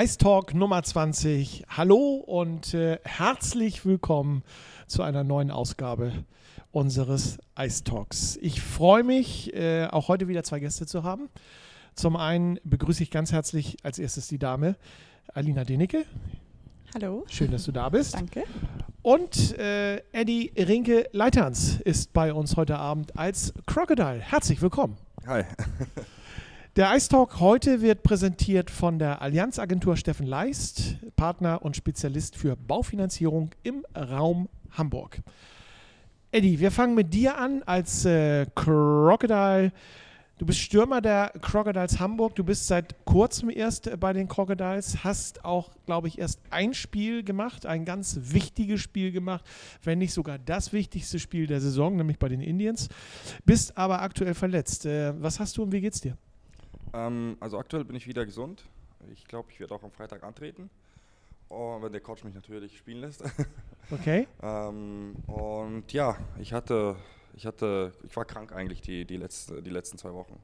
Ice Talk Nummer 20. Hallo und äh, herzlich willkommen zu einer neuen Ausgabe unseres Ice Talks. Ich freue mich, äh, auch heute wieder zwei Gäste zu haben. Zum einen begrüße ich ganz herzlich als erstes die Dame Alina Denecke. Hallo. Schön, dass du da bist. Danke. Und äh, Eddie Rinke Leiterns ist bei uns heute Abend als Crocodile. Herzlich willkommen. Hi. Der Ice Talk heute wird präsentiert von der Allianzagentur Steffen Leist, Partner und Spezialist für Baufinanzierung im Raum Hamburg. Eddie, wir fangen mit dir an als äh, Crocodile. Du bist Stürmer der Crocodiles Hamburg. Du bist seit kurzem erst bei den Crocodiles, hast auch, glaube ich, erst ein Spiel gemacht, ein ganz wichtiges Spiel gemacht, wenn nicht sogar das wichtigste Spiel der Saison, nämlich bei den Indians. Bist aber aktuell verletzt. Äh, was hast du und wie geht's dir? Ähm, also aktuell bin ich wieder gesund. Ich glaube, ich werde auch am Freitag antreten. Oh, wenn der Coach mich natürlich spielen lässt. Okay. ähm, und ja, ich hatte, ich hatte, ich war krank eigentlich die, die, letzte, die letzten zwei Wochen.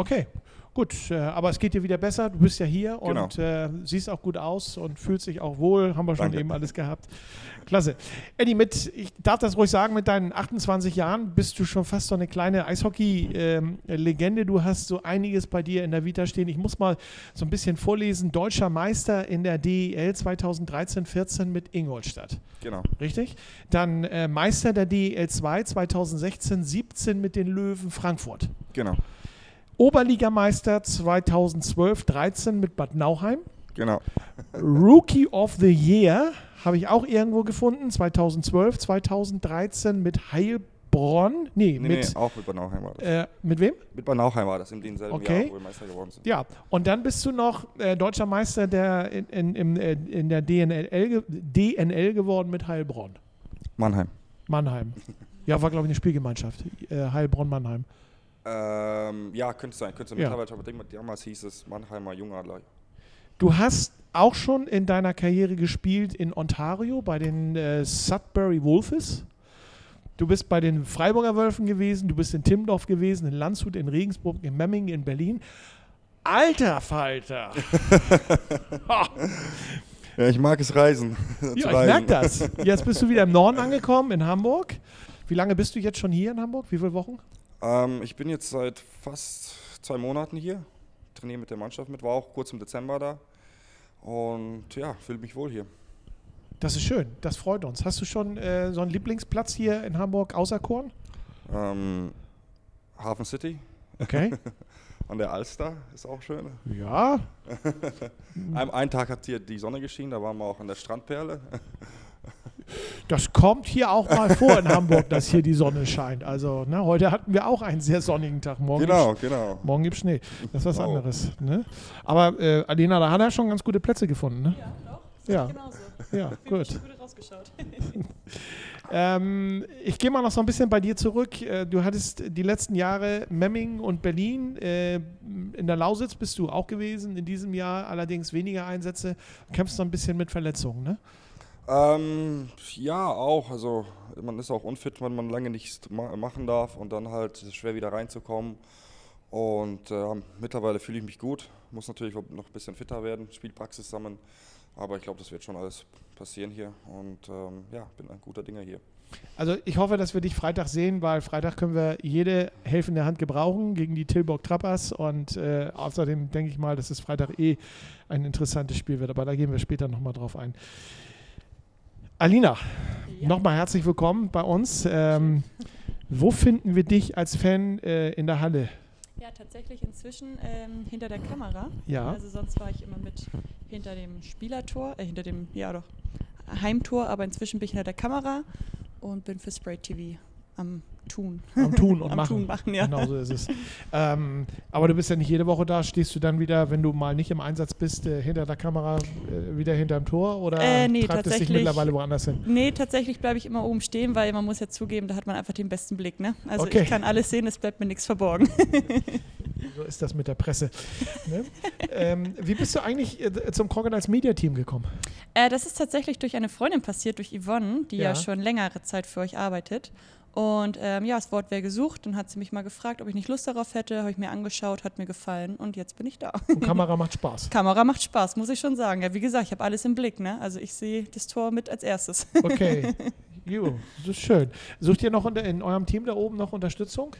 Okay, gut. Äh, aber es geht dir wieder besser. Du bist ja hier Genau. und äh, siehst auch gut aus und fühlst dich auch wohl. Haben wir schon Danke. eben alles gehabt. Klasse. Eddie, mit, ich darf das ruhig sagen, mit deinen 28 Jahren bist du schon fast so eine kleine Eishockey-Legende. du hast so einiges bei dir in der Vita stehen. Ich muss mal so ein bisschen vorlesen. Deutscher Meister in der DEL 2013-14 mit Ingolstadt. Genau. Richtig? Dann äh, Meister der DEL 2 2016-17 mit den Löwen Frankfurt. Genau. Oberligameister 2012-13 mit Bad Nauheim. Genau. Rookie of the Year habe ich auch irgendwo gefunden. 2012, 2013 mit Heilbronn. Nee, Nee, mit, nee, auch mit Bad Nauheim war das. äh, mit wem? Mit Bad Nauheim war das in demselben Okay. Jahr, wo wir Meister geworden sind. Ja, und dann bist du noch äh, deutscher Meister der, in, in, im, äh, in der DNL, DNL geworden mit Heilbronn. Mannheim. Mannheim. Ja, war glaube ich eine Spielgemeinschaft. Äh, Heilbronn-Mannheim. Ähm, ja, könnte sein, könnte sein. Ja. Mittlerweile, aber damals hieß es Mannheimer Jungadler. Du hast auch schon in deiner Karriere gespielt in Ontario bei den äh, Sudbury Wolves. Du bist bei den Freiburger Wölfen gewesen, du bist in Timmendorf gewesen, in Landshut, in Regensburg, in Memmingen, in Berlin. Alter Falter! Ja, ich mag es reisen. ja, ich merke das. Jetzt bist du wieder im Norden angekommen, in Hamburg. Wie lange bist du jetzt schon hier in Hamburg? Wie viele Wochen? Ähm, ich bin jetzt seit fast zwei Monaten hier, trainiere mit der Mannschaft mit, war auch kurz im Dezember da und ja, fühle mich wohl hier. Das ist schön, das freut uns. Hast du schon äh, so einen Lieblingsplatz hier in Hamburg außer Korn? Ähm, Hafen City Okay. an der Alster ist auch schön. ja, Ein, einen Tag hat hier die Sonne geschienen, da waren wir auch an der Strandperle. Das kommt hier auch mal vor in Hamburg, dass hier die Sonne scheint. Also, ne, heute hatten wir auch einen sehr sonnigen Tag. Morgen genau, Gibt's, genau. morgen gibt Schnee. Das ist was Oh. anderes. Ne? Aber äh, Alena, da hat er schon ganz gute Plätze gefunden. Ne? Ja, doch. Ja. Genauso. Ja, gut. Ähm, ich gehe mal noch so ein bisschen bei dir zurück. Äh, Du hattest die letzten Jahre Memmingen und Berlin. Äh, in der Lausitz bist du auch gewesen. In diesem Jahr allerdings weniger Einsätze. Kämpfst so ein bisschen mit Verletzungen, ne? Ähm, ja, auch. Also man ist auch unfit, wenn man lange nichts ma machen darf und dann halt schwer wieder reinzukommen. Und äh, mittlerweile fühle ich mich gut. Muss natürlich noch ein bisschen fitter werden, Spielpraxis sammeln. Aber ich glaube, das wird schon alles passieren hier. Und ähm, ja, bin ein guter Dinger hier. Also ich hoffe, dass wir dich Freitag sehen, weil Freitag können wir jede helfende Hand gebrauchen gegen die Tilburg Trappers und äh, außerdem denke ich mal, dass es Freitag eh ein interessantes Spiel wird, aber da gehen wir später nochmal drauf ein. Alina, Ja. nochmal herzlich willkommen bei uns. Ähm, wo finden wir dich als Fan äh, in der Halle? Ja, tatsächlich inzwischen ähm, hinter der Kamera. Ja. Also sonst war ich immer mit hinter dem Spielertor, äh, hinter dem, ja doch, Heimtor, aber inzwischen bin ich hinter der Kamera und bin für Spray TV am Tun. Am Tun und Am Machen. Tun machen, ja. Genau so ist es. ähm, aber du bist ja nicht jede Woche da. Stehst du dann wieder, wenn du mal nicht im Einsatz bist, äh, hinter der Kamera äh, wieder hinterm Tor oder Äh, nee, treibt es dich tatsächlich- mittlerweile woanders hin? Nee, tatsächlich bleibe ich immer oben stehen, weil man muss ja zugeben, da hat man einfach den besten Blick. Ne? Also Okay. ich kann alles sehen, es bleibt mir nichts verborgen. So ist das mit der Presse. ne? ähm, wie bist du eigentlich äh, zum Crocodiles Media Team gekommen? Äh, das ist tatsächlich durch eine Freundin passiert, durch Yvonne, die ja. Ja. schon längere Zeit für euch arbeitet. Und ähm, ja, das Wort wäre gesucht. Dann hat sie mich mal gefragt, ob ich nicht Lust darauf hätte. Habe ich mir angeschaut, hat mir gefallen und jetzt bin ich da. Und Kamera macht Spaß. Kamera macht Spaß, muss ich schon sagen. Ja, wie gesagt, ich habe alles im Blick. Ne? Also ich sehe das Tor mit als erstes. Okay. Jo, das ist schön. Sucht ihr noch in, in eurem Team da oben noch Unterstützung?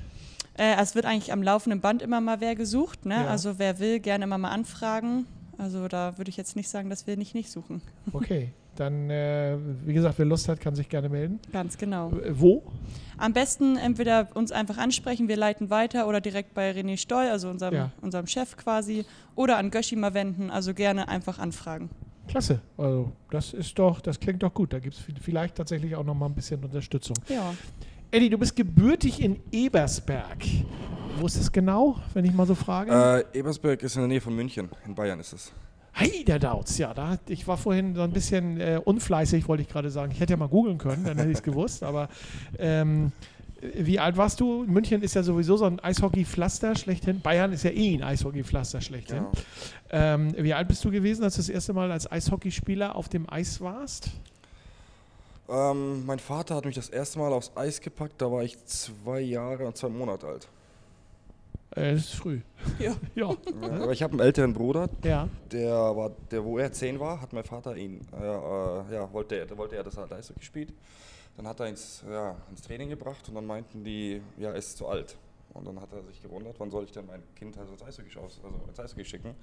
Äh, es wird eigentlich am laufenden Band immer mal wer gesucht. Ne? Ja. Also wer will, gerne immer mal anfragen. Also da würde ich jetzt nicht sagen, dass wir nicht nicht suchen. Okay. Dann, äh, wie gesagt, wer Lust hat, kann sich gerne melden. Ganz genau. Äh, wo? Am besten entweder uns einfach ansprechen, wir leiten weiter oder direkt bei René Stoll, also unserem, Ja. unserem Chef quasi, oder an Göschi mal wenden. Also gerne einfach anfragen. Klasse. Also, das ist doch, das klingt doch gut. Da gibt es vielleicht tatsächlich auch noch mal ein bisschen Unterstützung. Ja. Eddie, du bist gebürtig in Ebersberg. Wo ist das genau, wenn ich mal so frage? Äh, Ebersberg ist in der Nähe von München. In Bayern ist es. Hey, der Dauz, ja, da, ich war vorhin so ein bisschen äh, unfleißig, wollte ich gerade sagen. Ich hätte ja mal googeln können, dann hätte ich es gewusst. Aber ähm, wie alt warst du? München ist ja sowieso so ein Eishockey-Pflaster schlechthin. Bayern ist ja eh ein Eishockey-Pflaster schlechthin. Genau. Ähm, wie alt bist du gewesen, als du das erste Mal als Eishockeyspieler auf dem Eis warst? Ähm, mein Vater hat mich das erste Mal aufs Eis gepackt. Da war ich zwei Jahre und zwei Monate alt. Äh, das ist früh. Ja. Ja. Aber ich habe einen älteren Bruder, ja. der war, der wo er zehn war, hat mein Vater ihn, äh, äh, ja, wollte er, wollte er, dass er Eishockey spielt. Dann hat er ins, ja, ins Training gebracht und dann meinten die, ja, er ist zu alt. Und dann hat er sich gewundert, wann soll ich denn mein Kind halt ins Eishockey, also ins Eishockey schicken.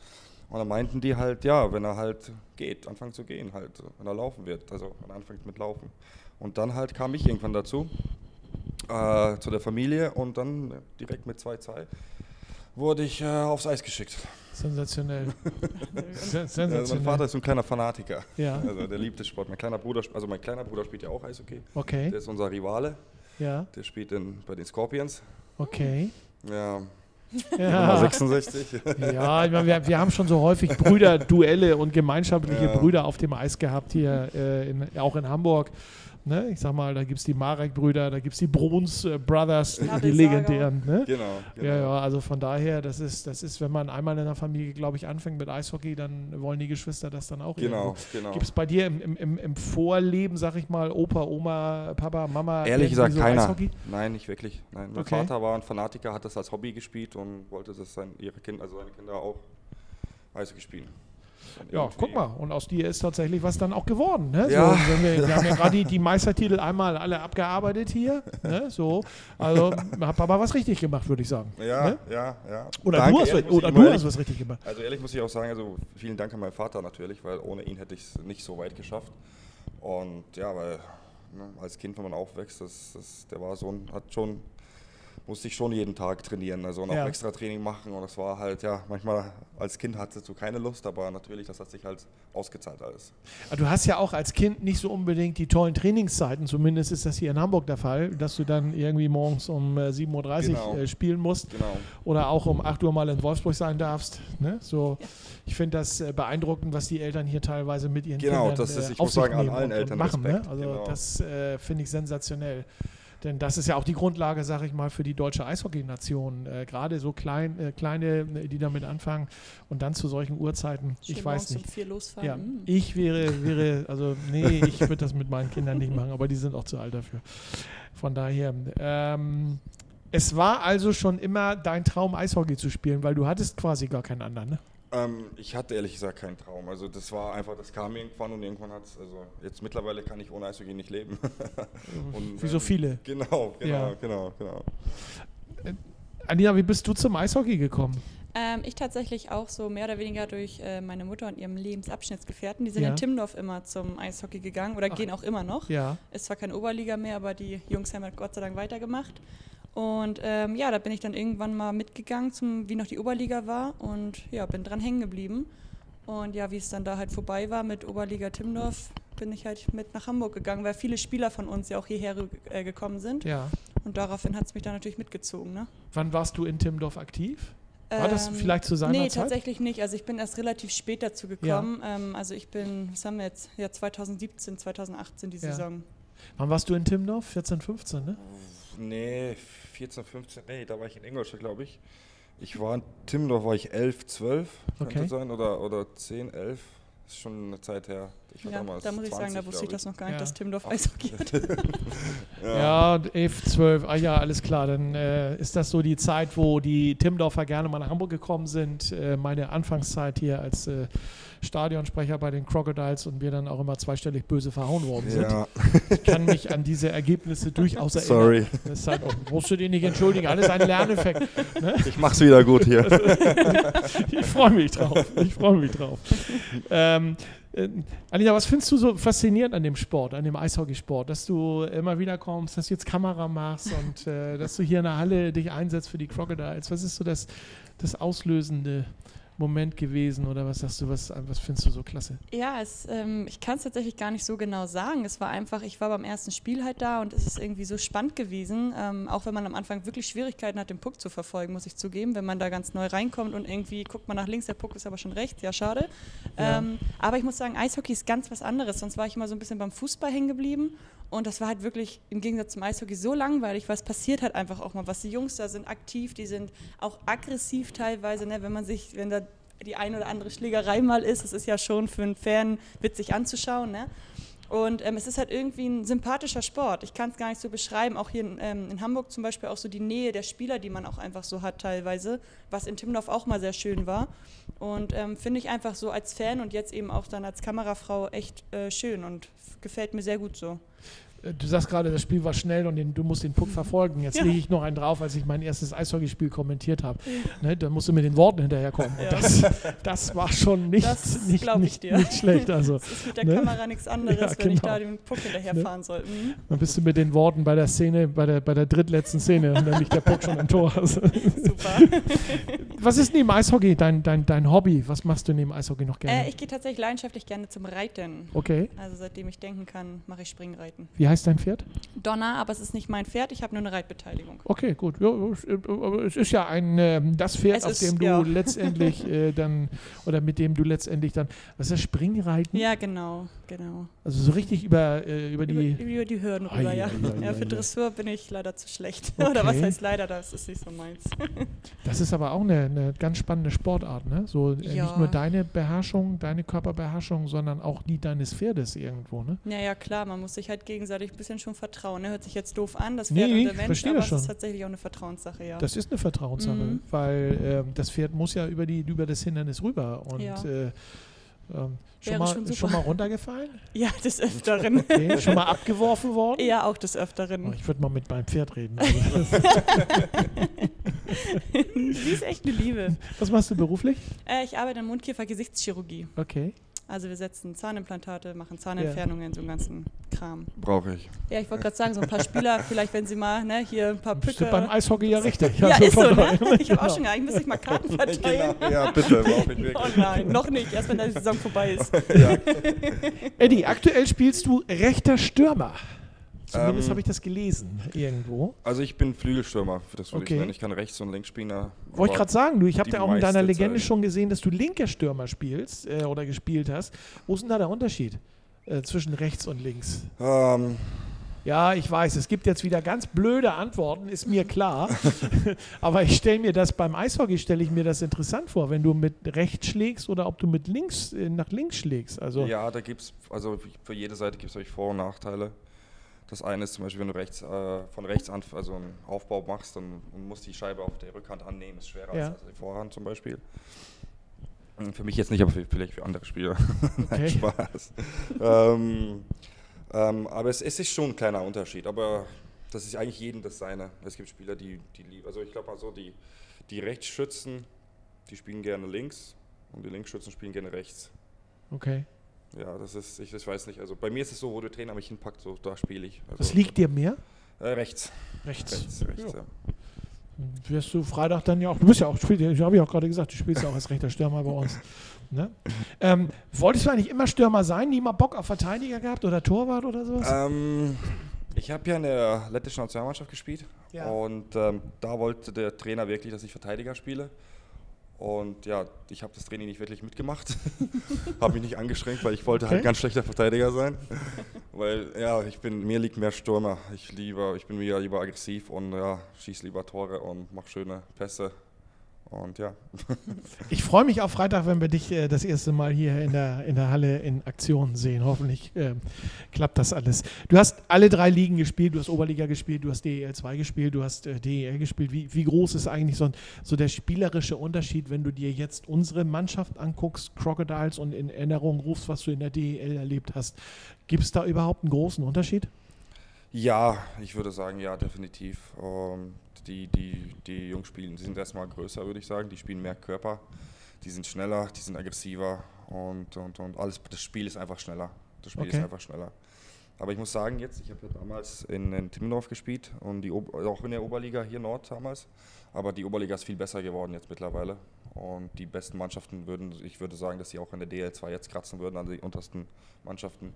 Und dann meinten die halt, ja, wenn er halt geht, anfangen zu gehen halt, wenn er laufen wird, also wenn er anfängt mit Laufen. Und dann halt kam ich irgendwann dazu, äh, zu der Familie und dann direkt mit 2-2 wurde ich äh, aufs Eis geschickt. Sensationell. Sen- Also mein Sensationell. Vater ist so ein kleiner Fanatiker. Ja. Also der liebt den Sport. Mein kleiner Bruder, also mein kleiner Bruder spielt ja auch Eishockey. Okay. Der ist unser Rivale. Ja. Der spielt in, bei den Scorpions. Okay. Ja, Nummer Ja. 66. Ja, ich meine, wir, wir haben schon so häufig Brüderduelle und gemeinschaftliche Ja. Brüder auf dem Eis gehabt hier, äh, in, auch in Hamburg. Ne? Ich sag mal, da gibt es die Marek-Brüder, da gibt es die Bruns äh, Brothers, die, die legendären. Ne? genau. genau. Ja, ja, also von daher, das ist, das ist, wenn man einmal in der Familie, glaube ich, anfängt mit Eishockey, dann wollen die Geschwister das dann auch Genau, genau. Gibt es bei dir im, im, im, im Vorleben, sag ich mal, Opa, Oma, Papa, Mama? Ehrlich gesagt, so keiner. Eishockey? Nein, nicht wirklich. Nein, mein Okay. Vater war ein Fanatiker, hat das als Hobby gespielt und wollte, dass sein, ihre kind, also seine Kinder auch Eishockey spielen. Ja, irgendwie- guck mal, und aus dir ist tatsächlich was dann auch geworden. Ne? Ja. So, wir, wir haben ja gerade die, die Meistertitel einmal alle abgearbeitet hier. Ne? So, also hat Papa was richtig gemacht, würde ich sagen. Ja, Ne? ja, ja. Oder, Danke, du, hast, ehrlich oder du immer hast ehrlich- was richtig gemacht. Also ehrlich muss ich auch sagen, also vielen Dank an meinen Vater natürlich, weil ohne ihn hätte ich es nicht so weit geschafft. Und ja, weil ne, als Kind, wenn man aufwächst, das, das, der war so ein, hat schon, musste ich schon jeden Tag trainieren, also und auch Ja. extra Training machen. Und das war halt, ja, manchmal als Kind hatte du keine Lust, aber natürlich, das hat sich halt ausgezahlt alles. Aber Du hast ja auch als Kind nicht so unbedingt die tollen Trainingszeiten, zumindest ist das hier in Hamburg der Fall, dass du dann irgendwie morgens um äh, 7.30 Uhr Genau. äh, spielen musst Genau. oder auch um 8 Uhr mal in Wolfsburg sein darfst. Ne? So, Ich finde das äh, beeindruckend, was die Eltern hier teilweise mit ihren Genau, Kindern das ist- äh, ich muss sagen, an allen Eltern machen. Ne? Also genau. das äh, finde ich sensationell. Denn das ist ja auch die Grundlage, sag ich mal, für die deutsche Eishockey-Nation. Äh, Gerade so klein, äh, kleine, äh, die damit anfangen und dann zu solchen Uhrzeiten. Schön ich weiß nicht. um vier losfahren. Ja, Mm. ich wäre, wäre, also nee, ich würde das mit meinen Kindern nicht machen, aber die sind auch zu alt dafür. Von daher, ähm, es war also schon immer dein Traum, Eishockey zu spielen, weil du hattest quasi gar keinen anderen, ne? Ähm, ich hatte ehrlich gesagt keinen Traum. Also das war einfach, das kam irgendwann und irgendwann hat es, also jetzt mittlerweile kann ich ohne Eishockey nicht leben. Und, Wie so viele. Genau, genau, Ja. genau, genau. Anina, wie bist du zum Eishockey gekommen? Ähm, ich tatsächlich auch so mehr oder weniger durch äh, meine Mutter und ihrem Lebensabschnittsgefährten. Die sind Ja. in Timmendorf immer zum Eishockey gegangen oder Ach. gehen auch immer noch. Ja. Ist zwar keine Oberliga mehr, aber die Jungs haben halt Gott sei Dank weitergemacht. Und ähm, ja, da bin ich dann irgendwann mal mitgegangen, zum, wie noch die Oberliga war und ja, bin dran hängen geblieben. Und ja, wie es dann da halt vorbei war mit Oberliga Timmendorf, bin ich halt mit nach Hamburg gegangen, weil viele Spieler von uns ja auch hierher äh, gekommen sind. Ja. Und daraufhin hat es mich dann natürlich mitgezogen. Ne? Wann warst du in Timmendorf aktiv? War das Ähm, vielleicht zu seiner Nee, Zeit? tatsächlich nicht. Also ich bin erst relativ spät dazu gekommen. Ähm, also ich bin, was haben wir jetzt? Ja, 2017, 2018 die Ja. Saison. Wann warst du in Timmendorf? 14, 15, ne? Nee, 14, 15, nee, da war ich in Ingolstadt, glaube ich. Ich war in Timmendorf, war ich 11, 12, könnte Okay. sein, oder, oder 10, 11. ist schon eine Zeit her. Ich ja, da muss ich sagen, da wusste ich das noch gar nicht, ja. dass Timdorf Eishockey hat. ja. ja, 11, 12, ah ja, alles klar. Dann äh, ist das so die Zeit, wo die Timdorfer gerne mal nach Hamburg gekommen sind. Äh, meine Anfangszeit hier als äh, Stadionsprecher bei den Crocodiles und wir dann auch immer zweistellig böse verhauen worden sind. Ja. Ich kann mich an diese Ergebnisse durchaus erinnern. Sorry. Das ist oh, musst du dich nicht entschuldigen, alles ein Lerneffekt. Ne? Ich mach's wieder gut hier. ich freue mich drauf. Ich freue mich drauf. Ähm, äh, Alina, was findest du so faszinierend an dem Sport, an dem Eishockeysport, dass du immer wieder kommst, dass du jetzt Kamera machst und äh, dass du hier in der Halle dich einsetzt für die Crocodiles? Was ist so das, das Auslösende? Moment gewesen oder was sagst du, was, was findest du so klasse? Ja, es, ähm, ich kann es tatsächlich gar nicht so genau sagen. Es war einfach, ich war beim ersten Spiel halt da und es ist irgendwie so spannend gewesen, ähm, auch wenn man am Anfang wirklich Schwierigkeiten hat, den Puck zu verfolgen, muss ich zugeben, wenn man da ganz neu reinkommt und irgendwie guckt man nach links, der Puck ist aber schon rechts, ja schade. Ja. Ähm, aber ich muss sagen, Eishockey ist ganz was anderes, sonst war ich immer so ein bisschen beim Fußball hängen geblieben und das war halt wirklich im Gegensatz zum Eishockey so langweilig, weil es passiert halt einfach auch mal was. Die Jungs da sind aktiv, die sind auch aggressiv teilweise, ne? wenn man sich, wenn da die ein oder andere Schlägerei mal ist. Das ist ja schon für einen Fan witzig anzuschauen. Ne? Und ähm, es ist halt irgendwie ein sympathischer Sport. Ich kann es gar nicht so beschreiben. Auch hier in, ähm, in, Hamburg zum Beispiel auch so die Nähe der Spieler, die man auch einfach so hat teilweise, was in Timmendorf auch mal sehr schön war. Und ähm, finde ich einfach so als Fan und jetzt eben auch dann als Kamerafrau echt äh, schön und gefällt mir sehr gut so. Äh, du sagst gerade, das Spiel war schnell und den, du musst den Puck verfolgen. Jetzt ja. lege ich noch einen drauf, als ich mein erstes Eishockeyspiel kommentiert habe. Ne, da musst du mit den Worten hinterherkommen. Ja. Das, das, war schon nicht, nicht, nicht, nicht, schlecht. Also, das ist mit der ne? Kamera nichts anderes, ja, wenn ich genau. da den Puck hinterherfahren ne? soll. Mhm. Dann bist du mit den Worten bei der Szene, bei der, bei der drittletzten Szene, nämlich der Puck schon im Tor. Also. Super. Was ist neben Eishockey dein, dein, dein Hobby? Was machst du neben Eishockey noch gerne? Äh, ich gehe tatsächlich leidenschaftlich gerne zum Reiten. Okay. Also seitdem ich denken kann, mache ich Springreiten. Wie heißt dein Pferd? Donner, aber es ist nicht mein Pferd, ich habe nur eine Reitbeteiligung. Okay, gut. Ja, es ist ja ein äh, das Pferd, es auf ist, dem du ja. letztendlich äh, dann oder mit dem du letztendlich dann was ist das Springreiten? Ja, genau, genau. Also so richtig über, äh, über die über, die Hürden rüber, ja. Ja, ja. Für Dressur bin ich leider zu schlecht. Okay. oder was heißt leider, das ist nicht so meins. das ist aber auch eine, eine ganz spannende Sportart, ne? So äh, nicht nur deine Beherrschung, deine Körperbeherrschung, sondern auch die deines Pferdes irgendwo, ne? Ja, ja, klar, man muss sich halt gegenseitig ein bisschen schon vertrauen. Ne? Hört sich jetzt doof an, das Pferd nee, und der Mensch, aber das ist tatsächlich auch eine Vertrauenssache, ja. Das ist eine Vertrauenssache, mhm. weil äh, das Pferd muss ja über, die, über das Hindernis rüber und ja. äh, ähm, schon, mal, schon, schon, mal runtergefallen? Ja, des Öfteren. Okay. schon mal abgeworfen worden? Ja, auch des Öfteren. Oh, ich würde mal mit meinem Pferd reden. Sie ist echt eine Liebe. Was machst du beruflich? Äh, ich arbeite in Mundkiefer-Gesichtschirurgie. Okay. Also wir setzen Zahnimplantate, machen Zahnentfernungen, ja. so einen ganzen Kram. Brauche ich. Ja, ich wollte gerade sagen, so ein paar Spieler, vielleicht wenn sie mal ne, hier ein paar Pücke... beim Eishockey ja richtig. Ja, also ist so, ne? Ich habe auch schon, eigentlich müsste ich mal Karten verteilen. Genau. Ja, bitte, brauche ich wirklich. Oh nein, noch nicht, erst wenn die Saison vorbei ist. Ja. Eddie, aktuell spielst du rechter Stürmer. Zumindest ähm, habe ich das gelesen irgendwo. Also ich bin Flügelstürmer, das würde okay. ich nennen. Ich kann rechts und links spielen. Wollte ich gerade sagen, du, ich habe ja auch in deiner Legende Zeit. schon gesehen, dass du linker Stürmer spielst äh, oder gespielt hast. Wo ist denn da der Unterschied äh, zwischen rechts und links? Ähm, ja, ich weiß, es gibt jetzt wieder ganz blöde Antworten, ist mir klar. Aber ich stelle mir das beim Eishockey stelle ich mir das interessant vor, wenn du mit rechts schlägst oder ob du mit links äh, nach links schlägst. Also ja, da gibt es, also für jede Seite gibt es Vor- und Nachteile. Das eine ist zum Beispiel, wenn du rechts, äh, von rechts an also einen Aufbau machst, dann musst du die Scheibe auf der Rückhand annehmen, ist schwerer ja. als die Vorhand zum Beispiel. Hm, für mich jetzt nicht, aber vielleicht für andere Spieler. Okay. Spaß. ähm, ähm, aber es, es, ist schon ein kleiner Unterschied, aber das ist eigentlich jedem das seine. Es gibt Spieler, die, die lieben, also ich glaube mal so, die, die Rechtsschützen, die spielen gerne links und die Linksschützen spielen gerne rechts. Okay. Ja, das ist, ich, ich weiß nicht. Also bei mir ist es so, wo der Trainer mich hinpackt, so da spiele ich. Also, Was liegt dir mehr? Äh, rechts. Rechts. Rechts, rechts ja. ja. Wirst du Freitag dann ja auch, du bist ja auch, ich habe ja auch gerade gesagt, du spielst ja auch als rechter Stürmer bei uns. Ne? Ähm, wolltest du eigentlich immer Stürmer sein? Nie mal Bock auf Verteidiger gehabt oder Torwart oder sowas? Ähm, ich habe ja in der lettischen Nationalmannschaft gespielt ja. und ähm, da wollte der Trainer wirklich, dass ich Verteidiger spiele. Und ja, ich habe das Training nicht wirklich mitgemacht, habe mich nicht angestrengt, weil ich wollte halt okay. halt ganz schlechter Verteidiger sein. weil ja, ich bin, mir liegt mehr Stürmer. Ich liebe, ich bin wieder lieber aggressiv und ja, schieße lieber Tore und mache schöne Pässe. Und ja. Ich freue mich auf Freitag, wenn wir dich äh, das erste Mal hier in der, in der Halle in Aktion sehen. Hoffentlich äh, klappt das alles. Du hast alle drei Ligen gespielt, du hast Oberliga gespielt, du hast DEL 2 gespielt, du hast äh, DEL gespielt. Wie, wie groß ist eigentlich so, so der spielerische Unterschied, wenn du dir jetzt unsere Mannschaft anguckst, Crocodiles, und in Erinnerung rufst, was du in der DEL erlebt hast? Gibt es da überhaupt einen großen Unterschied? Ja, ich würde sagen, ja, definitiv. Ähm, die, die, die Jungs spielen, die sind erstmal größer, würde ich sagen. Die spielen mehr Körper, die sind schneller, die sind aggressiver und, und, und alles, das Spiel ist einfach schneller. Das Spiel Okay. ist einfach schneller. Aber ich muss sagen, jetzt, ich habe ja damals in, in Timmendorf gespielt und die, auch in der Oberliga hier Nord damals. Aber die Oberliga ist viel besser geworden jetzt mittlerweile. Und die besten Mannschaften würden, ich würde sagen, dass sie auch in der DL2 jetzt kratzen würden an die untersten Mannschaften.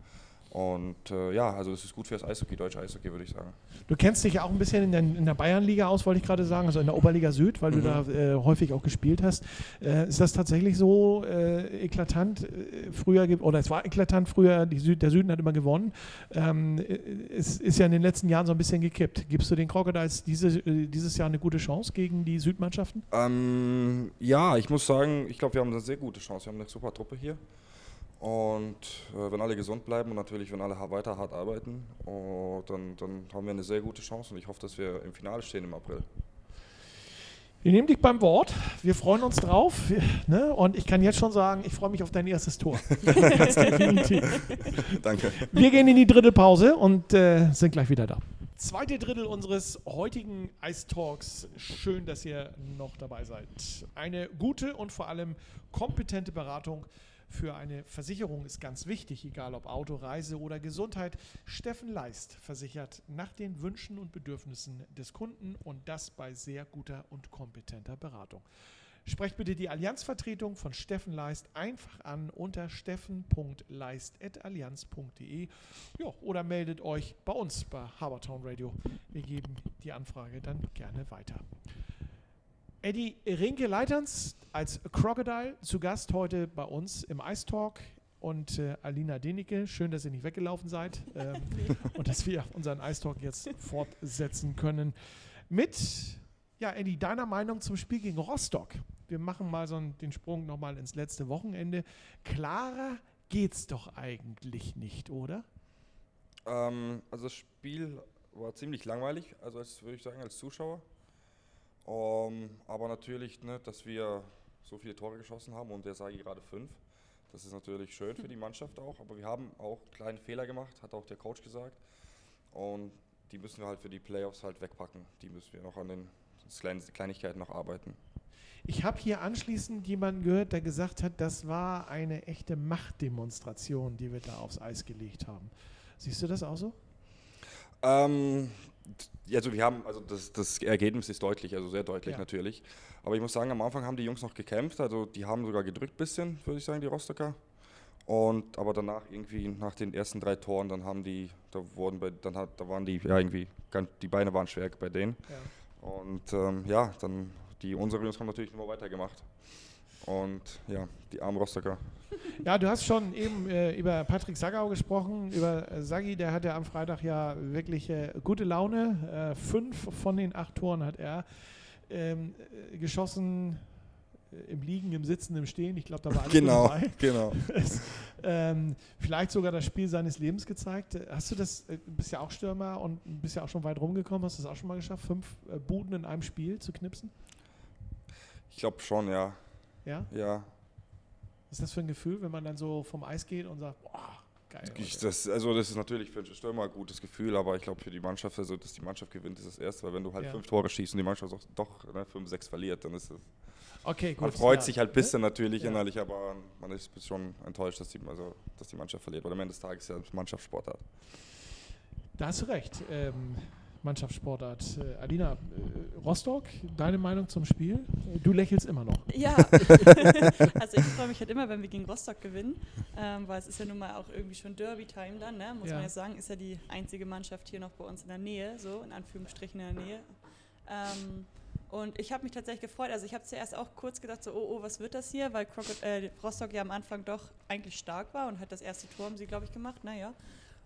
Und äh, ja, also es ist gut fürs Eishockey, deutsche Eishockey, würde ich sagen. Du kennst dich ja auch ein bisschen in der, in der Bayernliga aus, wollte ich gerade sagen, also in der Oberliga Süd, weil du Mhm. da äh, häufig auch gespielt hast. Äh, ist das tatsächlich so äh, eklatant äh, früher, oder es war eklatant früher, Süd, der Süden hat immer gewonnen. Ähm, äh, es ist ja in den letzten Jahren so ein bisschen gekippt. Gibst du den Crocodiles diese, dieses Jahr eine gute Chance gegen die Südmannschaften? Ähm, ja, ich muss sagen, ich glaube, wir haben eine sehr gute Chance. Wir haben eine super Truppe hier. Und äh, wenn alle gesund bleiben und natürlich, wenn alle weiter hart arbeiten, oh, dann, dann haben wir eine sehr gute Chance und ich hoffe, dass wir im Finale stehen im April. Wir nehmen dich beim Wort. Wir freuen uns drauf. Wir, ne? Und ich kann jetzt schon sagen, ich freue mich auf dein erstes Tor. Ganz definitiv. Danke. Wir gehen in die dritte Pause und äh, sind gleich wieder da. Zweite Drittel unseres heutigen Ice Talks. Schön, dass ihr noch dabei seid. Eine gute und vor allem kompetente Beratung für eine Versicherung ist ganz wichtig, egal ob Auto, Reise oder Gesundheit. Steffen Leist versichert nach den Wünschen und Bedürfnissen des Kunden und das bei sehr guter und kompetenter Beratung. Sprecht bitte die Allianzvertretung von Steffen Leist einfach an unter steffen.leist.allianz.de oder meldet euch bei uns bei Habertown Radio. Wir geben die Anfrage dann gerne weiter. Eddie Rinke Leiterns als Crocodile zu Gast heute bei uns im Ice Talk und äh, Alina Denike. Schön, dass ihr nicht weggelaufen seid ähm, und dass wir unseren Ice Talk jetzt fortsetzen können mit, ja, Eddie, deiner Meinung zum Spiel gegen Rostock. Wir machen mal so einen, den Sprung nochmal ins letzte Wochenende. Klarer geht's doch eigentlich nicht, oder? Ähm, also das Spiel war ziemlich langweilig, also als würde ich sagen, als Zuschauer. Ähm, aber natürlich, ne, dass wir so viele Tore geschossen haben und der Sagi gerade fünf. Das ist natürlich schön für die Mannschaft auch, aber wir haben auch kleine Fehler gemacht, hat auch der Coach gesagt. Und die müssen wir halt für die Playoffs halt wegpacken. Die müssen wir noch an den Kleinigkeiten noch arbeiten. Ich habe hier anschließend jemanden gehört, der gesagt hat, das war eine echte Machtdemonstration, die wir da aufs Eis gelegt haben. Siehst du das auch so? Ähm, also wir haben, also das, das Ergebnis ist deutlich, also sehr deutlich Ja. natürlich. Aber ich muss sagen, am Anfang haben die Jungs noch gekämpft, also die haben sogar gedrückt bisschen, würde ich sagen, die Rostocker. Und aber danach irgendwie nach den ersten drei Toren, dann haben die, da wurden bei, dann hat, da waren die ja irgendwie, die Beine waren schwer bei denen. Ja. Und ähm, ja, dann die unsere Jungs haben natürlich immer weitergemacht. Und ja, die armen Rostocker. Ja, du hast schon eben äh, über Patrick Sagau gesprochen, über äh, Sagi, der hatte am Freitag ja wirklich äh, gute Laune. Äh, fünf von den acht Toren hat er ähm, äh, geschossen äh, im Liegen, im Sitzen, im Stehen. Ich glaube, da war alles Genau, dabei. genau. Es, ähm, vielleicht sogar das Spiel seines Lebens gezeigt. Hast du das, äh, du bist ja auch Stürmer und bist ja auch schon weit rumgekommen, hast du das auch schon mal geschafft, fünf äh, Buden in einem Spiel zu knipsen? Ich glaube schon, ja. Ja? Ja, Was ist das für ein Gefühl, wenn man dann so vom Eis geht und sagt, boah, geil. Ich, das, also das ist natürlich für den Stürmer ein gutes Gefühl, aber ich glaube für die Mannschaft, also dass die Mannschaft gewinnt, ist das erste, weil wenn du halt Ja. fünf Tore schießt und die Mannschaft doch, doch ne, fünf, sechs verliert, dann ist es. Okay, gut. Man freut ja. sich halt ein bisschen natürlich Ja. innerlich, aber man ist schon enttäuscht, dass die, also, dass die Mannschaft verliert, weil am Ende des Tages ja Mannschaftssportart. Da hast du recht. Ähm, Mannschaftssportart. Äh, Alina, äh, Rostock, deine Meinung zum Spiel? Du lächelst immer noch. Ja, also ich freue mich halt immer, wenn wir gegen Rostock gewinnen, ähm, weil es ist ja nun mal auch irgendwie schon Derby-Time dann, ne? muss Ja. man ja sagen, ist ja die einzige Mannschaft hier noch bei uns in der Nähe, so in Anführungsstrichen in der Nähe. Ähm, und ich habe mich tatsächlich gefreut, also ich habe zuerst auch kurz gedacht, so, oh, oh, was wird das hier, weil äh, Rostock ja am Anfang doch eigentlich stark war und hat das erste Tor haben sie, glaube ich, gemacht, naja.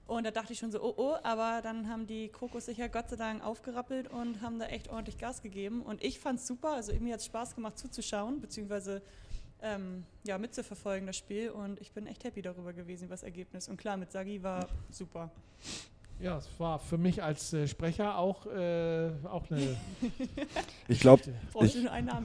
Und da dachte ich schon so, oh oh, aber dann haben die Krokos sich ja Gott sei Dank aufgerappelt und haben da echt ordentlich Gas gegeben. Und ich fand es super, also mir hat es Spaß gemacht zuzuschauen, beziehungsweise ähm, ja, mitzuverfolgen das Spiel. Und ich bin echt happy darüber gewesen, was Ergebnis. Und klar, mit Sagi war super. Ja, es war für mich als äh, Sprecher auch, äh, auch eine. ich glaube, ich,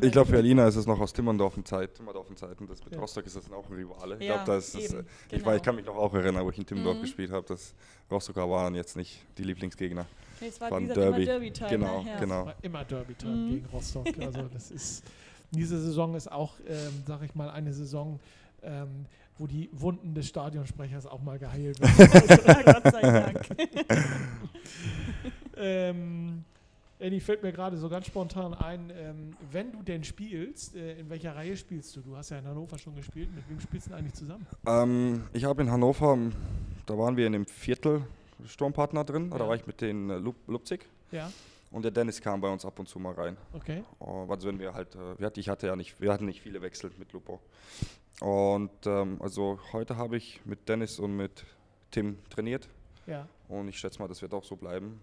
ich glaube, für Alina ist es noch aus Timmerndorfen Zeit, Timmerdorfen Zeiten. Das mit ja. Rostock ist das auch ein Rivale. Ich ja, glaube, das ist, eben, ich, genau. ich kann mich noch auch erinnern, wo ich in Timmendorf mhm. gespielt habe, dass Rostocker waren jetzt nicht die Lieblingsgegner. Nee, es war, war Derby. Derby genau, ja. genau. Es war immer Derby-Time mhm. gegen Rostock. Also das ist diese Saison ist auch, ähm, sag ich mal, eine Saison, ähm, wo die Wunden des Stadionsprechers auch mal geheilt werden. Gott sei Dank. ähm, Eddie fällt mir gerade so ganz spontan ein, ähm, wenn du denn spielst, äh, in welcher Reihe spielst du? Du hast ja in Hannover schon gespielt. Mit wem spielst du denn eigentlich zusammen? Ähm, ich habe in Hannover, da waren wir in dem Viertel Sturmpartner drin, ja. da war ich mit den äh, Lupzig. Ja. Und der Dennis kam bei uns ab und zu mal rein. Okay. Also wenn wir halt, äh, ich hatte ja nicht, wir hatten nicht viele Wechsel mit Lupo. Und ähm, also heute habe ich mit Dennis und mit Tim trainiert. Ja. Und ich schätze mal, das wird auch so bleiben.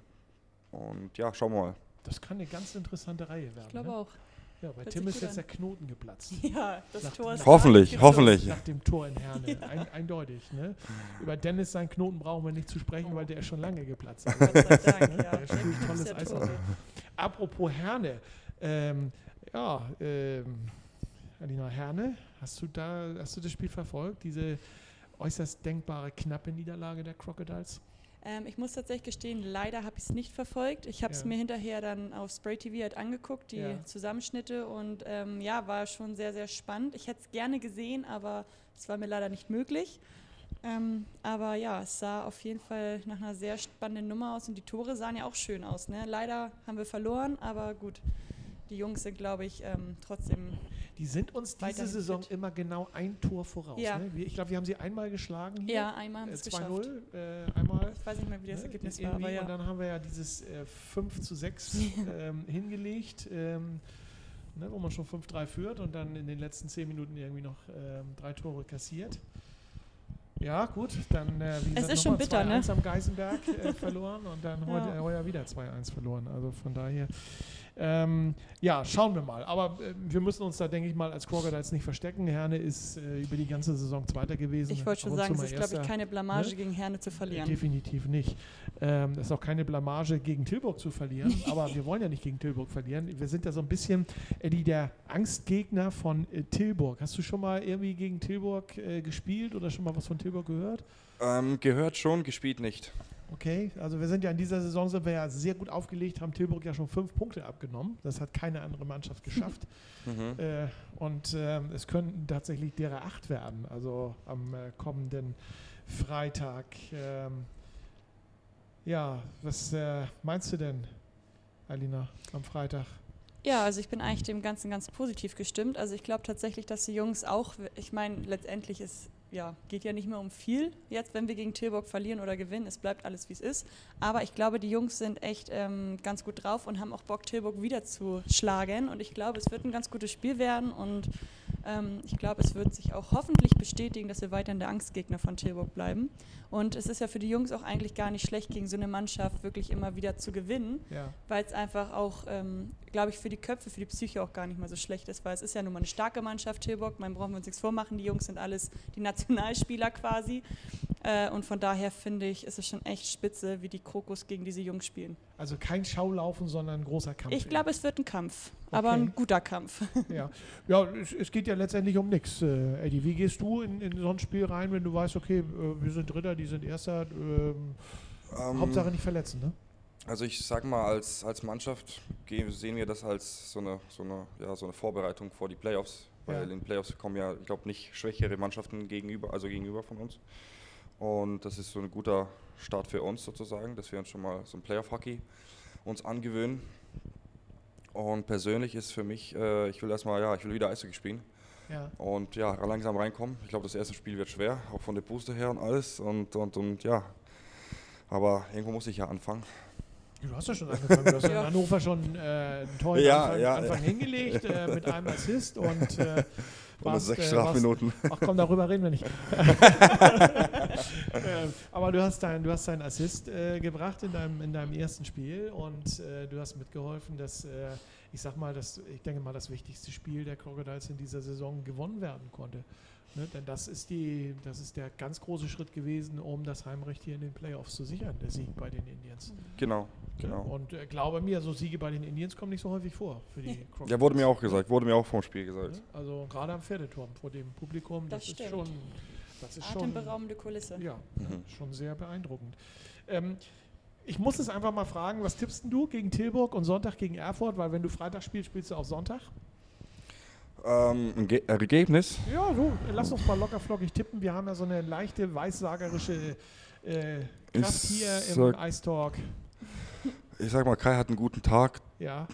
Und ja, schauen wir mal. Das kann eine ganz interessante Reihe werden. Ich glaube ne? auch. Ja, bei Hört Tim ist jetzt der Knoten geplatzt. Ja, das nach, Tor ist Hoffentlich, hoffentlich. Nach dem Tor in Herne. Ja. Ein, eindeutig. Ne? Über Dennis seinen Knoten brauchen wir nicht zu sprechen, weil der ist schon lange geplatzt. Also, Gott sei Dank, ja. Der spielt tolles Eishockey. Apropos Herne. Ähm, ja, ähm, Alina Herne, hast du da, hast du das Spiel verfolgt? Diese äußerst denkbare knappe Niederlage der Crocodiles? Ähm, ich muss tatsächlich gestehen, leider habe ich es nicht verfolgt. Ich habe es ja. mir hinterher dann auf Spray TV halt angeguckt, die ja. Zusammenschnitte und ähm, ja, war schon sehr, sehr spannend. Ich hätte es gerne gesehen, aber es war mir leider nicht möglich. Ähm, aber ja, es sah auf jeden Fall nach einer sehr spannenden Nummer aus und die Tore sahen ja auch schön aus. Ne? Leider haben wir verloren, aber gut, die Jungs sind, glaube ich, ähm, trotzdem die sind uns diese Saison fit. immer genau ein Tor voraus. Ja. Ne? Ich glaube, wir haben sie einmal geschlagen hier. Ja, einmal haben äh, geschafft. 2-0, äh, einmal. Ich weiß nicht mehr, wie das ne? Ergebnis war, aber ja. Und dann haben wir ja dieses äh, 5 zu 6 ähm, hingelegt, ähm, ne, wo man schon 5-3 führt und dann in den letzten 10 Minuten irgendwie noch ähm, drei Tore kassiert. Ja, gut, dann äh, wie gesagt, es ist schon bitter, ne? am Geisenberg äh, verloren und dann ja. heute, heuer wieder 2-1 verloren. Also von daher ähm, ja, schauen wir mal. Aber äh, wir müssen uns da, denke ich mal, als Crocodiles nicht verstecken. Herne ist äh, über die ganze Saison Zweiter gewesen. Ich wollte schon sagen, es ist, glaube ich, keine Blamage ne? gegen Herne zu verlieren. Definitiv nicht. Ähm, es ist auch keine Blamage gegen Tilburg zu verlieren. aber wir wollen ja nicht gegen Tilburg verlieren. Wir sind ja so ein bisschen, Eddie, der Angstgegner von äh, Tilburg. Hast du schon mal irgendwie gegen Tilburg äh, gespielt oder schon mal was von Tilburg gehört? Ähm, gehört schon, gespielt nicht. Okay, also wir sind ja in dieser Saison sind wir ja sehr gut aufgelegt, haben Tilburg ja schon fünf Punkte abgenommen. Das hat keine andere Mannschaft geschafft. Mhm. Äh, und äh, es könnten tatsächlich derer acht werden, also am äh, kommenden Freitag. Ähm, ja, was äh, meinst du denn, Alina, am Freitag? Ja, also ich bin eigentlich dem Ganzen ganz positiv gestimmt. Also ich glaube tatsächlich, dass die Jungs auch, ich meine, letztendlich ist ja, geht ja nicht mehr um viel jetzt, wenn wir gegen Tilburg verlieren oder gewinnen. Es bleibt alles, wie es ist. Aber ich glaube, die Jungs sind echt ähm, ganz gut drauf und haben auch Bock, Tilburg wieder zu schlagen. Und ich glaube, es wird ein ganz gutes Spiel werden. Und ich glaube, es wird sich auch hoffentlich bestätigen, dass wir weiterhin der Angstgegner von Tilburg bleiben. Und es ist ja für die Jungs auch eigentlich gar nicht schlecht, gegen so eine Mannschaft wirklich immer wieder zu gewinnen, ja. weil es einfach auch, ähm, glaube ich, für die Köpfe, für die Psyche auch gar nicht mal so schlecht ist, weil es ist ja nun mal eine starke Mannschaft, Tilburg. Man brauchen wir uns nichts vormachen. Die Jungs sind alles die Nationalspieler quasi. Äh, und von daher finde ich, ist es schon echt spitze, wie die Krokus gegen diese Jungs spielen. Also kein Schaulaufen, sondern ein großer Kampf. Ich glaube, es wird ein Kampf, okay. aber ein guter Kampf. Ja, ja es, es geht ja letztendlich um nichts. Äh, Eddie, wie gehst du in, in, so ein Spiel rein, wenn du weißt, okay, äh, wir sind Dritter, die sind Erster, ähm, ähm, Hauptsache nicht verletzen, ne? Also ich sag mal, als, als Mannschaft sehen wir das als so eine, so, eine, ja, so eine Vorbereitung vor die Playoffs, weil ja. in den Playoffs kommen ja, ich glaube, nicht schwächere Mannschaften gegenüber, also gegenüber von uns. Und das ist so ein guter Start für uns sozusagen, dass wir uns schon mal so ein Playoff-Hockey uns angewöhnen. Und persönlich ist für mich, äh, ich will erstmal, ja, ich will wieder Eishockey spielen. Ja. Und ja, langsam reinkommen. Ich glaube, das erste Spiel wird schwer, auch von der Booster her und alles. Und, und, und ja, aber irgendwo muss ich ja anfangen. Du hast ja schon angefangen. Du hast ja. in Hannover schon äh, einen tollen ja, Anfang, ja, Anfang hingelegt äh, mit einem Assist und äh, Oder sechs äh, Strafminuten. Ach komm, darüber reden wir nicht. Ähm, aber du hast, dein, du hast deinen Assist äh, gebracht in deinem, in deinem ersten Spiel und äh, du hast mitgeholfen, dass, äh, ich sag mal, dass, ich denke mal, das wichtigste Spiel der Crocodiles in dieser Saison gewonnen werden konnte. Ne? Denn das ist, die, das ist der ganz große Schritt gewesen, um das Heimrecht hier in den Playoffs zu sichern, der Sieg bei den Indians. Genau, genau. Und äh, glaube mir, so Siege bei den Indians kommen nicht so häufig vor für die Crocodiles. Ja, wurde mir auch gesagt, wurde mir auch vom Spiel gesagt. Ne? Also gerade am Pferdeturm vor dem Publikum, das, Das ist schon, das ist schon, Atemberaubende Kulisse. ja, Mhm. schon sehr beeindruckend. Ähm, ich muss es einfach mal fragen, was tippst denn du gegen Tilburg und Sonntag gegen Erfurt? Weil wenn du Freitag spielst, spielst du auch Sonntag. Ähm, ein Ge Ergebnis? Ja, so, lass uns mal locker flockig tippen. Wir haben ja so eine leichte weissagerische äh, Kraft Ich hier im sag- Ice Talk. Ich sag mal, Kai hat einen guten Tag. Ja,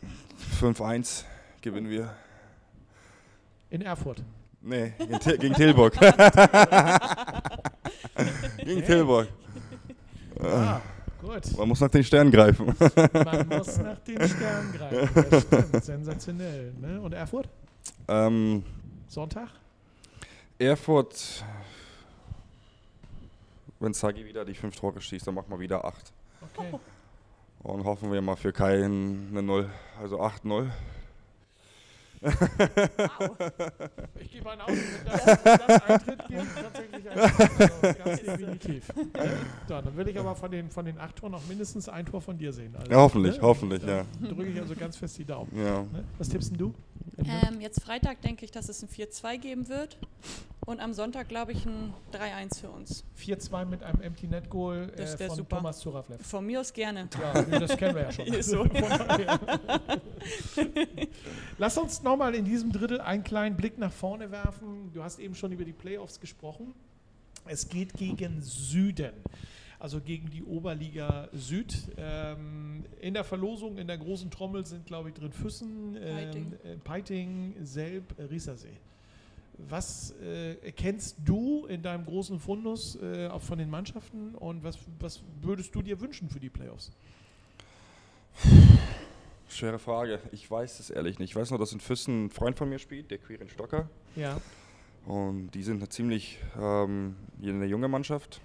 5-1 gewinnen wir. in Erfurt. Nee, gegen, Til gegen Tilburg. gegen Tilburg. Ah, gut. Man muss nach den Sternen greifen. Man muss nach den Sternen greifen. Das stimmt. Sensationell. Ne? Und Erfurt? ähm, Sonntag? Erfurt, wenn Sagi wieder die fünf Tore schießt, dann machen wir wieder acht. Okay. Und hoffen wir mal für Kai eine Null, also 8-0. Ich gebe einen Auto, wenn das, wenn das Eintritt gibt, tatsächlich ein also ganz definitiv. So, dann will ich aber von den, von den acht Toren auch mindestens ein Tor von dir sehen. Also, Ja, hoffentlich, ne? hoffentlich, Da ja. Drücke ich also ganz fest die Daumen. Ja. Ne? Was tippst denn du? Ähm, jetzt Freitag denke ich, dass es ein 4-2 geben wird. Und am Sonntag glaube ich ein 3-1 für uns. 4-2 mit einem Empty Net Goal äh, von super. Thomas Zuraflev. Von mir aus gerne. Ja, das kennen wir ja schon. Ist so. Lass uns nochmal in diesem Drittel einen kleinen Blick nach vorne werfen. Du hast eben schon über die Playoffs gesprochen. Es geht gegen Süden, also gegen die Oberliga Süd. Ähm, in der Verlosung in der großen Trommel sind, glaube ich, drin Füssen, ähm, Peiting. äh, Peiting, Selb, Riesersee. Was äh, kennst du in deinem großen Fundus äh, auch von den Mannschaften und was, was würdest du dir wünschen für die Playoffs? Schwere Frage. Ich weiß es ehrlich nicht. Ich weiß nur, dass in Füssen ein Freund von mir spielt, der Quirin Stocker. Ja. Und die sind eine ziemlich ähm, eine junge Mannschaft.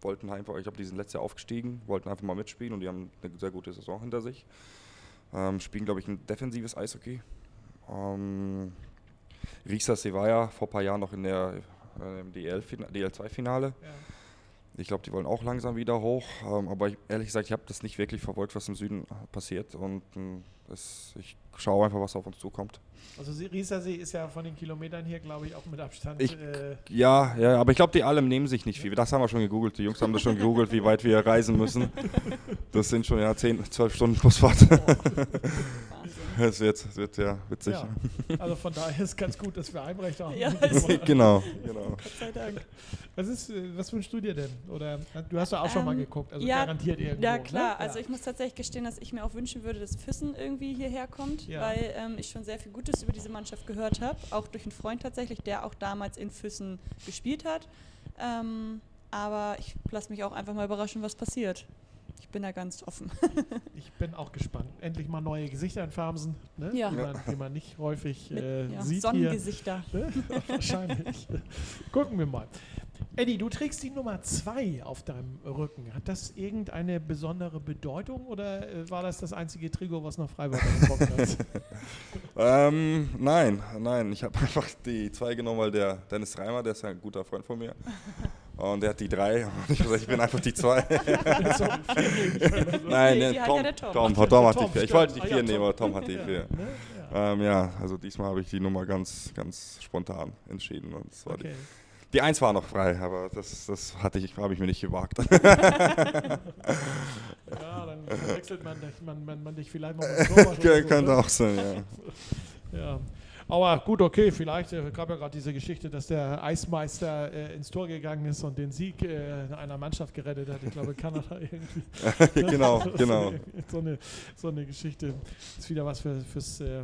Wollten einfach, ich glaube, die sind letztes Jahr aufgestiegen, wollten einfach mal mitspielen und die haben eine sehr gute Saison hinter sich. Ähm, spielen, glaube ich, ein defensives Eishockey. Ähm, Risa Sevilla vor ein paar Jahren noch in der äh, im DL DL2-Finale. ja. Ich glaube, die wollen auch langsam wieder hoch. Ähm, aber ich, ehrlich gesagt, ich habe das nicht wirklich verfolgt, was im Süden äh, passiert. Und ähm, das, ich schaue einfach, was auf uns zukommt. Also Sie- Riesersee ist ja von den Kilometern hier, glaube ich, auch mit Abstand. Ich- äh, Ja, ja, aber ich glaube, die alle nehmen sich nicht viel. Das haben wir schon gegoogelt. Die Jungs haben das schon gegoogelt, wie weit wir reisen müssen. Das sind schon ja 10, 12 Stunden Busfahrt. Wahnsinn. Es wird, es wird ja witzig. ja. Also von daher ist ganz gut, dass wir Heimrecht haben. Ja, genau, genau. Gott sei Dank. Was, ist, äh, was wünschst du dir denn? Oder äh, du hast ja auch schon mal Ähm, geguckt, also ja, garantiert irgendwo. Ja klar, ne? also ich muss tatsächlich gestehen, dass ich mir auch wünschen würde, dass Füssen irgendwie hierher kommt, Ja. weil ähm, ich schon sehr viel Gutes über diese Mannschaft gehört habe, auch durch einen Freund tatsächlich, der auch damals in Füssen gespielt hat. Ähm, aber ich lasse mich auch einfach mal überraschen, was passiert. Ich bin da ganz offen. Ich bin auch gespannt. Endlich mal neue Gesichter in Farmsen, ne? Ja. die, man, die man nicht häufig Mit äh, ja, sieht hier. Sonnengesichter. Ne? Wahrscheinlich. Gucken wir mal. Eddie, du trägst die Nummer 2 auf deinem Rücken. Hat das irgendeine besondere Bedeutung oder äh, war das das einzige Trikot, was nach Freiburg gekommen ist? Ähm, nein, nein. Ich habe einfach die zwei genommen, weil der Dennis Reimer, der ist ja ein guter Freund von mir. Und der hat die drei. Und ich, gesagt, ich bin einfach die zwei. Nein, ne, hat Tom, ja Tom. Tom, Tom, der hat die Tom, vier. Ich wollte die Ah, vier nehmen, Tom. aber Tom hat die vier. ne? Ja. Ähm, ja, also diesmal habe ich die Nummer ganz, ganz spontan entschieden. Und das war Okay. die, die eins war noch frei, aber das, das hatte ich, habe ich mir nicht gewagt. Ja, dann verwechselt man, dich- man, man, man dich vielleicht mal mit Könnte ne? auch sein, ja. Ja. Aber gut, okay, vielleicht äh, gab ja gerade diese Geschichte, dass der Eismeister äh, ins Tor gegangen ist und den Sieg äh, einer Mannschaft gerettet hat. Ich glaube, Kanada irgendwie. genau, genau. So eine, so eine Geschichte ist wieder was für, fürs, äh,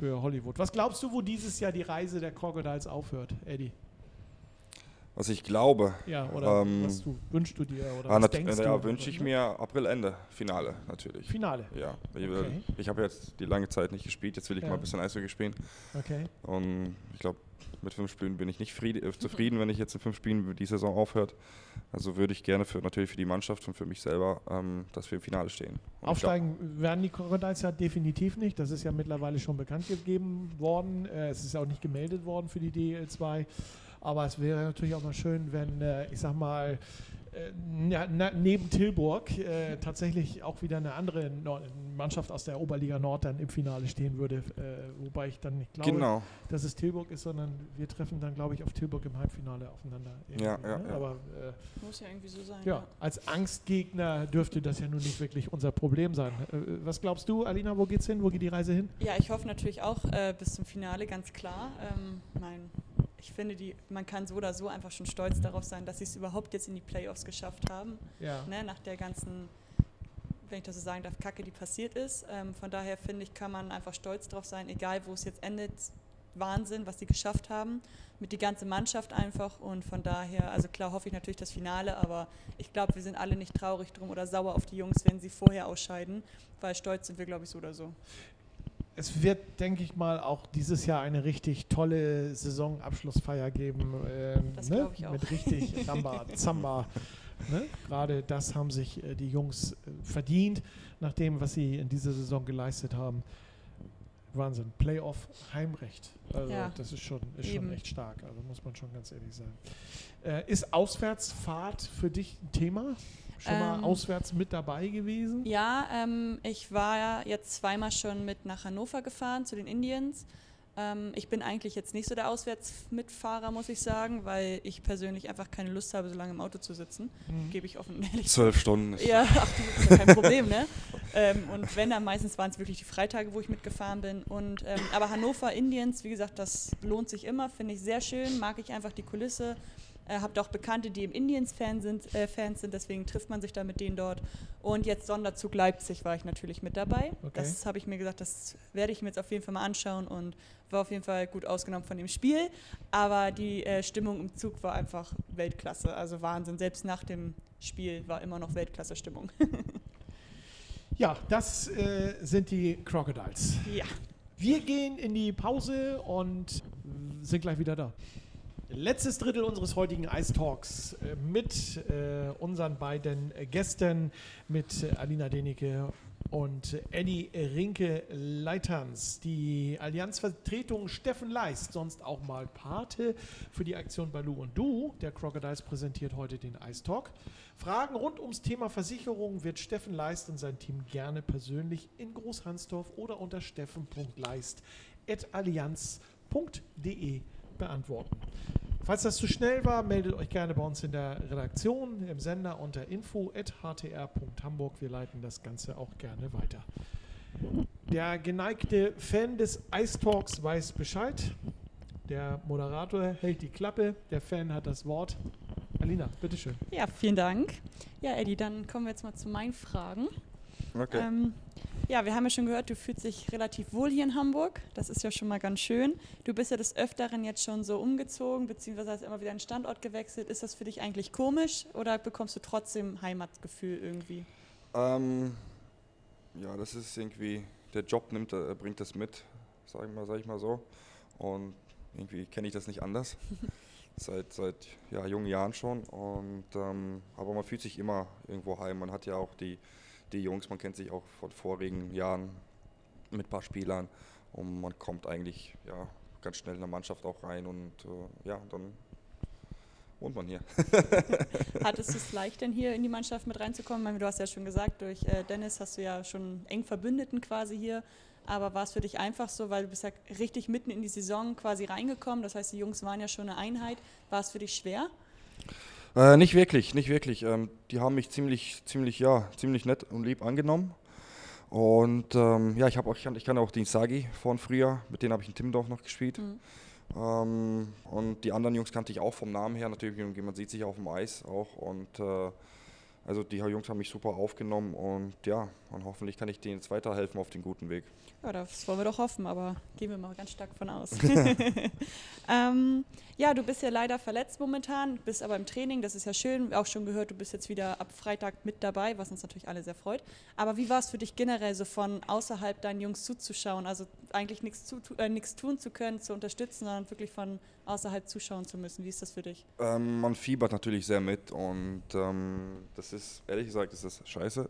für Hollywood. Was glaubst du, wo dieses Jahr die Reise der Crocodiles aufhört, Eddie? Was ich glaube. Ja, oder Ähm, was du wünschst du dir oder Ah, was denkst ja, du? wünsche ich mir Aprilende, Finale natürlich. Finale. Ja, ich, Okay. ich habe jetzt die lange Zeit nicht gespielt, jetzt will ich Ja. mal ein bisschen Eishockey spielen. Okay. Und ich glaube, mit fünf Spielen bin ich nicht äh, zufrieden, wenn ich jetzt in fünf Spielen die Saison aufhört. Also würde ich gerne für natürlich für die Mannschaft und für mich selber, ähm, dass wir im Finale stehen. Und ich glaub- Aufsteigen werden die Crocodiles ja definitiv nicht. Das ist ja mittlerweile schon bekannt gegeben worden. Äh, es ist auch nicht gemeldet worden für die DL2. Aber es wäre natürlich auch mal schön, wenn, äh, ich sag mal, äh, na, na, neben Tilburg äh, tatsächlich auch wieder eine andere Nord Mannschaft aus der Oberliga Nord dann im Finale stehen würde. Äh, wobei ich dann nicht glaube, Genau. dass es Tilburg ist, sondern wir treffen dann, glaube ich, auf Tilburg im Halbfinale aufeinander. Ja, ja, ne? ja. Aber äh, Muss ja irgendwie so sein. ja, als Angstgegner dürfte das ja nun nicht wirklich unser Problem sein. Äh, was glaubst du, Alina, wo geht's hin? Wo geht die Reise hin? Ja, ich hoffe natürlich auch äh, bis zum Finale, ganz klar. Ähm, mein, ich finde, die, man kann so oder so einfach schon stolz darauf sein, dass sie es überhaupt jetzt in die Playoffs geschafft haben. Ja. Ne, nach der ganzen, wenn ich das so sagen darf, Kacke, die passiert ist. Ähm, von daher finde ich, kann man einfach stolz drauf sein, egal wo es jetzt endet. Wahnsinn, was sie geschafft haben. Mit die ganze Mannschaft einfach. Und von daher, also klar hoffe ich natürlich das Finale, aber ich glaube, wir sind alle nicht traurig drum oder sauer auf die Jungs, wenn sie vorher ausscheiden, weil stolz sind wir, glaube ich, so oder so. Es wird, denke ich mal, auch dieses Jahr eine richtig tolle Saisonabschlussfeier geben. Ähm, Das ne? ich auch. Mit richtig Ramba, Zamba. Ne? Gerade das haben sich äh, die Jungs äh, verdient, nach dem, was sie in dieser Saison geleistet haben. Wahnsinn. Playoff Heimrecht. Also Ja, das ist schon, ist schon echt stark. Also muss man schon ganz ehrlich sagen. Äh, ist Auswärtsfahrt für dich ein Thema? Schon mal Ähm, auswärts mit dabei gewesen? Ja, ähm, ich war ja jetzt zweimal schon mit nach Hannover gefahren zu den Indians. Ähm, ich bin eigentlich jetzt nicht so der Auswärtsmitfahrer, muss ich sagen, weil ich persönlich einfach keine Lust habe, so lange im Auto zu sitzen. Mhm. Gebe ich offen ehrlich. Zwölf Stunden. ist- Ja, ach, das ist ja kein Problem, ne? Ähm, und wenn dann meistens waren es wirklich die Freitage, wo ich mitgefahren bin. Und, ähm, aber Hannover Indians, wie gesagt, das lohnt sich immer, finde ich sehr schön, mag ich einfach die Kulisse. Äh, habt auch Bekannte, die im Indians-Fan sind, äh, Fans sind, deswegen trifft man sich da mit denen dort. Und jetzt Sonderzug Leipzig war ich natürlich mit dabei. Okay. Das habe ich mir gesagt, das werde ich mir jetzt auf jeden Fall mal anschauen und war auf jeden Fall gut ausgenommen von dem Spiel. Aber die äh, Stimmung im Zug war einfach Weltklasse, also Wahnsinn. Selbst nach dem Spiel war immer noch Weltklasse-Stimmung. Ja, das äh, sind die Crocodiles. ja. Wir gehen in die Pause und sind gleich wieder da. Letztes Drittel unseres heutigen Ice Talks äh, mit äh, unseren beiden äh, Gästen, mit äh, Alina Denike und Eddie Rinke Leiterns. Die Allianzvertretung Steffen Leist, sonst auch mal Pate für die Aktion Balu und Du. Der Crocodiles präsentiert heute den Ice Talk. Fragen rund ums Thema Versicherung wird Steffen Leist und sein Team gerne persönlich in Großhansdorf oder unter steffen.leist.allianz.de beantworten. Falls das zu schnell war, meldet euch gerne bei uns in der Redaktion, im Sender unter info.htr.hamburg. Wir leiten das Ganze auch gerne weiter. Der geneigte Fan des Ice Talks weiß Bescheid. Der Moderator hält die Klappe, der Fan hat das Wort. Alina, bitteschön. ja, vielen Dank. Ja, Eddie, dann kommen wir jetzt mal zu meinen Fragen. Okay. Ähm, ja, wir haben ja schon gehört, du fühlst dich relativ wohl hier in Hamburg. Das ist ja schon mal ganz schön. Du bist ja des Öfteren jetzt schon so umgezogen, beziehungsweise hast immer wieder einen Standort gewechselt. Ist das für dich eigentlich komisch oder bekommst du trotzdem Heimatgefühl irgendwie? Ähm, ja, das ist irgendwie, der Job nimmt, äh, bringt das mit, sag ich mal, sag ich mal so. Und irgendwie kenne ich das nicht anders. seit seit ja, jungen Jahren schon. Und, ähm, aber man fühlt sich immer irgendwo heim. Man hat ja auch die, die Jungs, man kennt sich auch von vorigen Jahren mit ein paar Spielern. Und man kommt eigentlich ja, ganz schnell in der Mannschaft auch rein und äh, ja, dann wohnt man hier. Hattest du es leicht denn hier in die Mannschaft mit reinzukommen? Ich meine, du hast ja schon gesagt, durch äh, Dennis hast du ja schon eng Verbündeten quasi hier. Aber war es für dich einfach so, weil du bist ja richtig mitten in die Saison quasi reingekommen. Das heißt, die Jungs waren ja schon eine Einheit. War es für dich schwer? Äh, nicht wirklich, nicht wirklich. Ähm, die haben mich ziemlich, ziemlich, ja, ziemlich nett und lieb angenommen. Und ähm, ja, ich, hab auch, ich, kann, ich kann auch den Sagi von früher, mit denen habe ich in Timmendorf noch gespielt. Mhm. Ähm, und die anderen Jungs kannte ich auch vom Namen her, natürlich, man sieht sich auf dem Eis auch. Und äh, Also die Jungs haben mich super aufgenommen und ja, und hoffentlich kann ich denen jetzt weiterhelfen auf den guten Weg. Ja, das wollen wir doch hoffen, aber gehen wir mal ganz stark von aus. ähm, ja, du bist ja leider verletzt momentan, bist aber im Training, das ist ja schön. Auch schon gehört, du bist jetzt wieder ab Freitag mit dabei, was uns natürlich alle sehr freut. Aber wie war es für dich generell, so von außerhalb deinen Jungs zuzuschauen? Also eigentlich nichts zu, äh, tun zu können, zu unterstützen, sondern wirklich von außerhalb zuschauen zu müssen. Wie ist das für dich? Ähm, man fiebert natürlich sehr mit und ähm, das ist, ehrlich gesagt, ist das scheiße,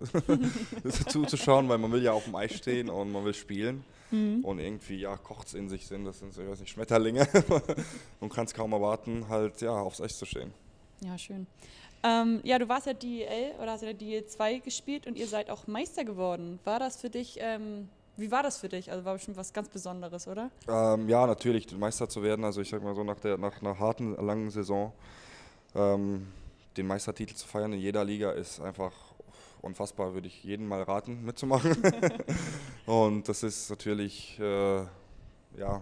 zuzuschauen, weil man will ja auf dem Eis stehen und man will spielen. Mhm. Und irgendwie, ja, kocht es in sich sind, das sind so, ich weiß nicht, Schmetterlinge und kann es kaum erwarten, halt, ja, aufs Eis zu stehen. Ja, schön. Ähm, ja, du warst ja DEL oder hast ja DEL 2 gespielt und ihr seid auch Meister geworden. War das für dich ähm, wie war das für dich? Also war bestimmt was ganz Besonderes, oder? Ähm, ja, natürlich, Meister zu werden. Also ich sag mal so, nach, der, nach einer harten, langen Saison ähm, den Meistertitel zu feiern in jeder Liga ist einfach unfassbar. Würde ich jedem mal raten, mitzumachen. Und das ist natürlich, äh, ja,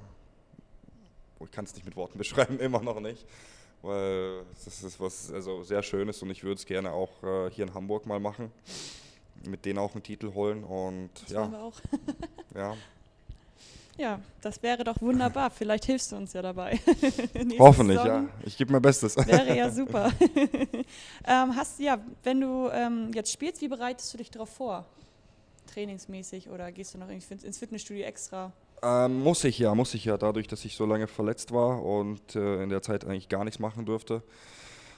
ich kann es nicht mit Worten beschreiben, immer noch nicht. Weil das ist was also sehr Schönes und ich würde es gerne auch äh, hier in Hamburg mal machen mit denen auch einen Titel holen. Und das ja. wir auch. ja. Ja, das wäre doch wunderbar. Vielleicht hilfst du uns ja dabei. Hoffentlich, Saison ja. Ich gebe mein Bestes. Wäre ja super. ähm, hast ja, wenn du ähm, jetzt spielst, wie bereitest du dich darauf vor? Trainingsmäßig oder gehst du noch irgendwie ins Fitnessstudio extra? Ähm, muss ich ja, muss ich ja, dadurch, dass ich so lange verletzt war und äh, in der Zeit eigentlich gar nichts machen durfte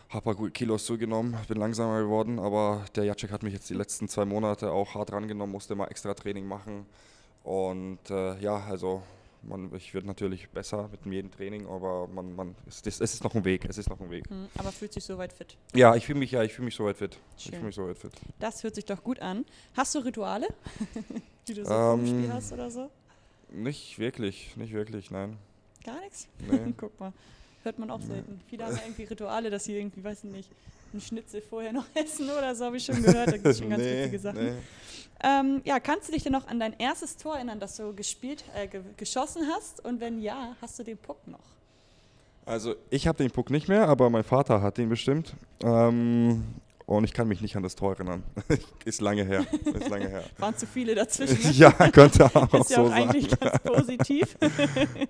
habe ein paar Kilos zugenommen, bin langsamer geworden, aber der Jacek hat mich jetzt die letzten zwei Monate auch hart rangenommen, musste mal extra Training machen. Und äh, ja, also man, ich werde natürlich besser mit jedem Training, aber man, man, es, es, ist noch ein Weg, es ist noch ein Weg. Mhm, aber fühlt sich soweit fit? Ja, ich fühle mich, ja, ich fühle mich soweit fit. Schön. Ich fühle mich soweit fit. Das hört sich doch gut an. Hast du Rituale, die du so ähm, im Spiel hast oder so? Nicht wirklich, nicht wirklich, nein. Gar nichts? Nee. Guck mal. Hört man auch selten. Viele haben ja irgendwie Rituale, dass sie irgendwie, weiß ich nicht, einen Schnitzel vorher noch essen oder so, habe ich schon gehört. Da gibt es schon ganz nee, witzige Sachen. Nee. Ähm, ja, kannst du dich denn noch an dein erstes Tor erinnern, das du gespielt, äh, ge geschossen hast? Und wenn ja, hast du den Puck noch? Also ich habe den Puck nicht mehr, aber mein Vater hat den bestimmt. Ähm, und ich kann mich nicht an das Tor erinnern. ist lange her. Ist lange her. Waren zu viele dazwischen. Ne? ja, könnte auch ist ja so auch eigentlich ganz positiv.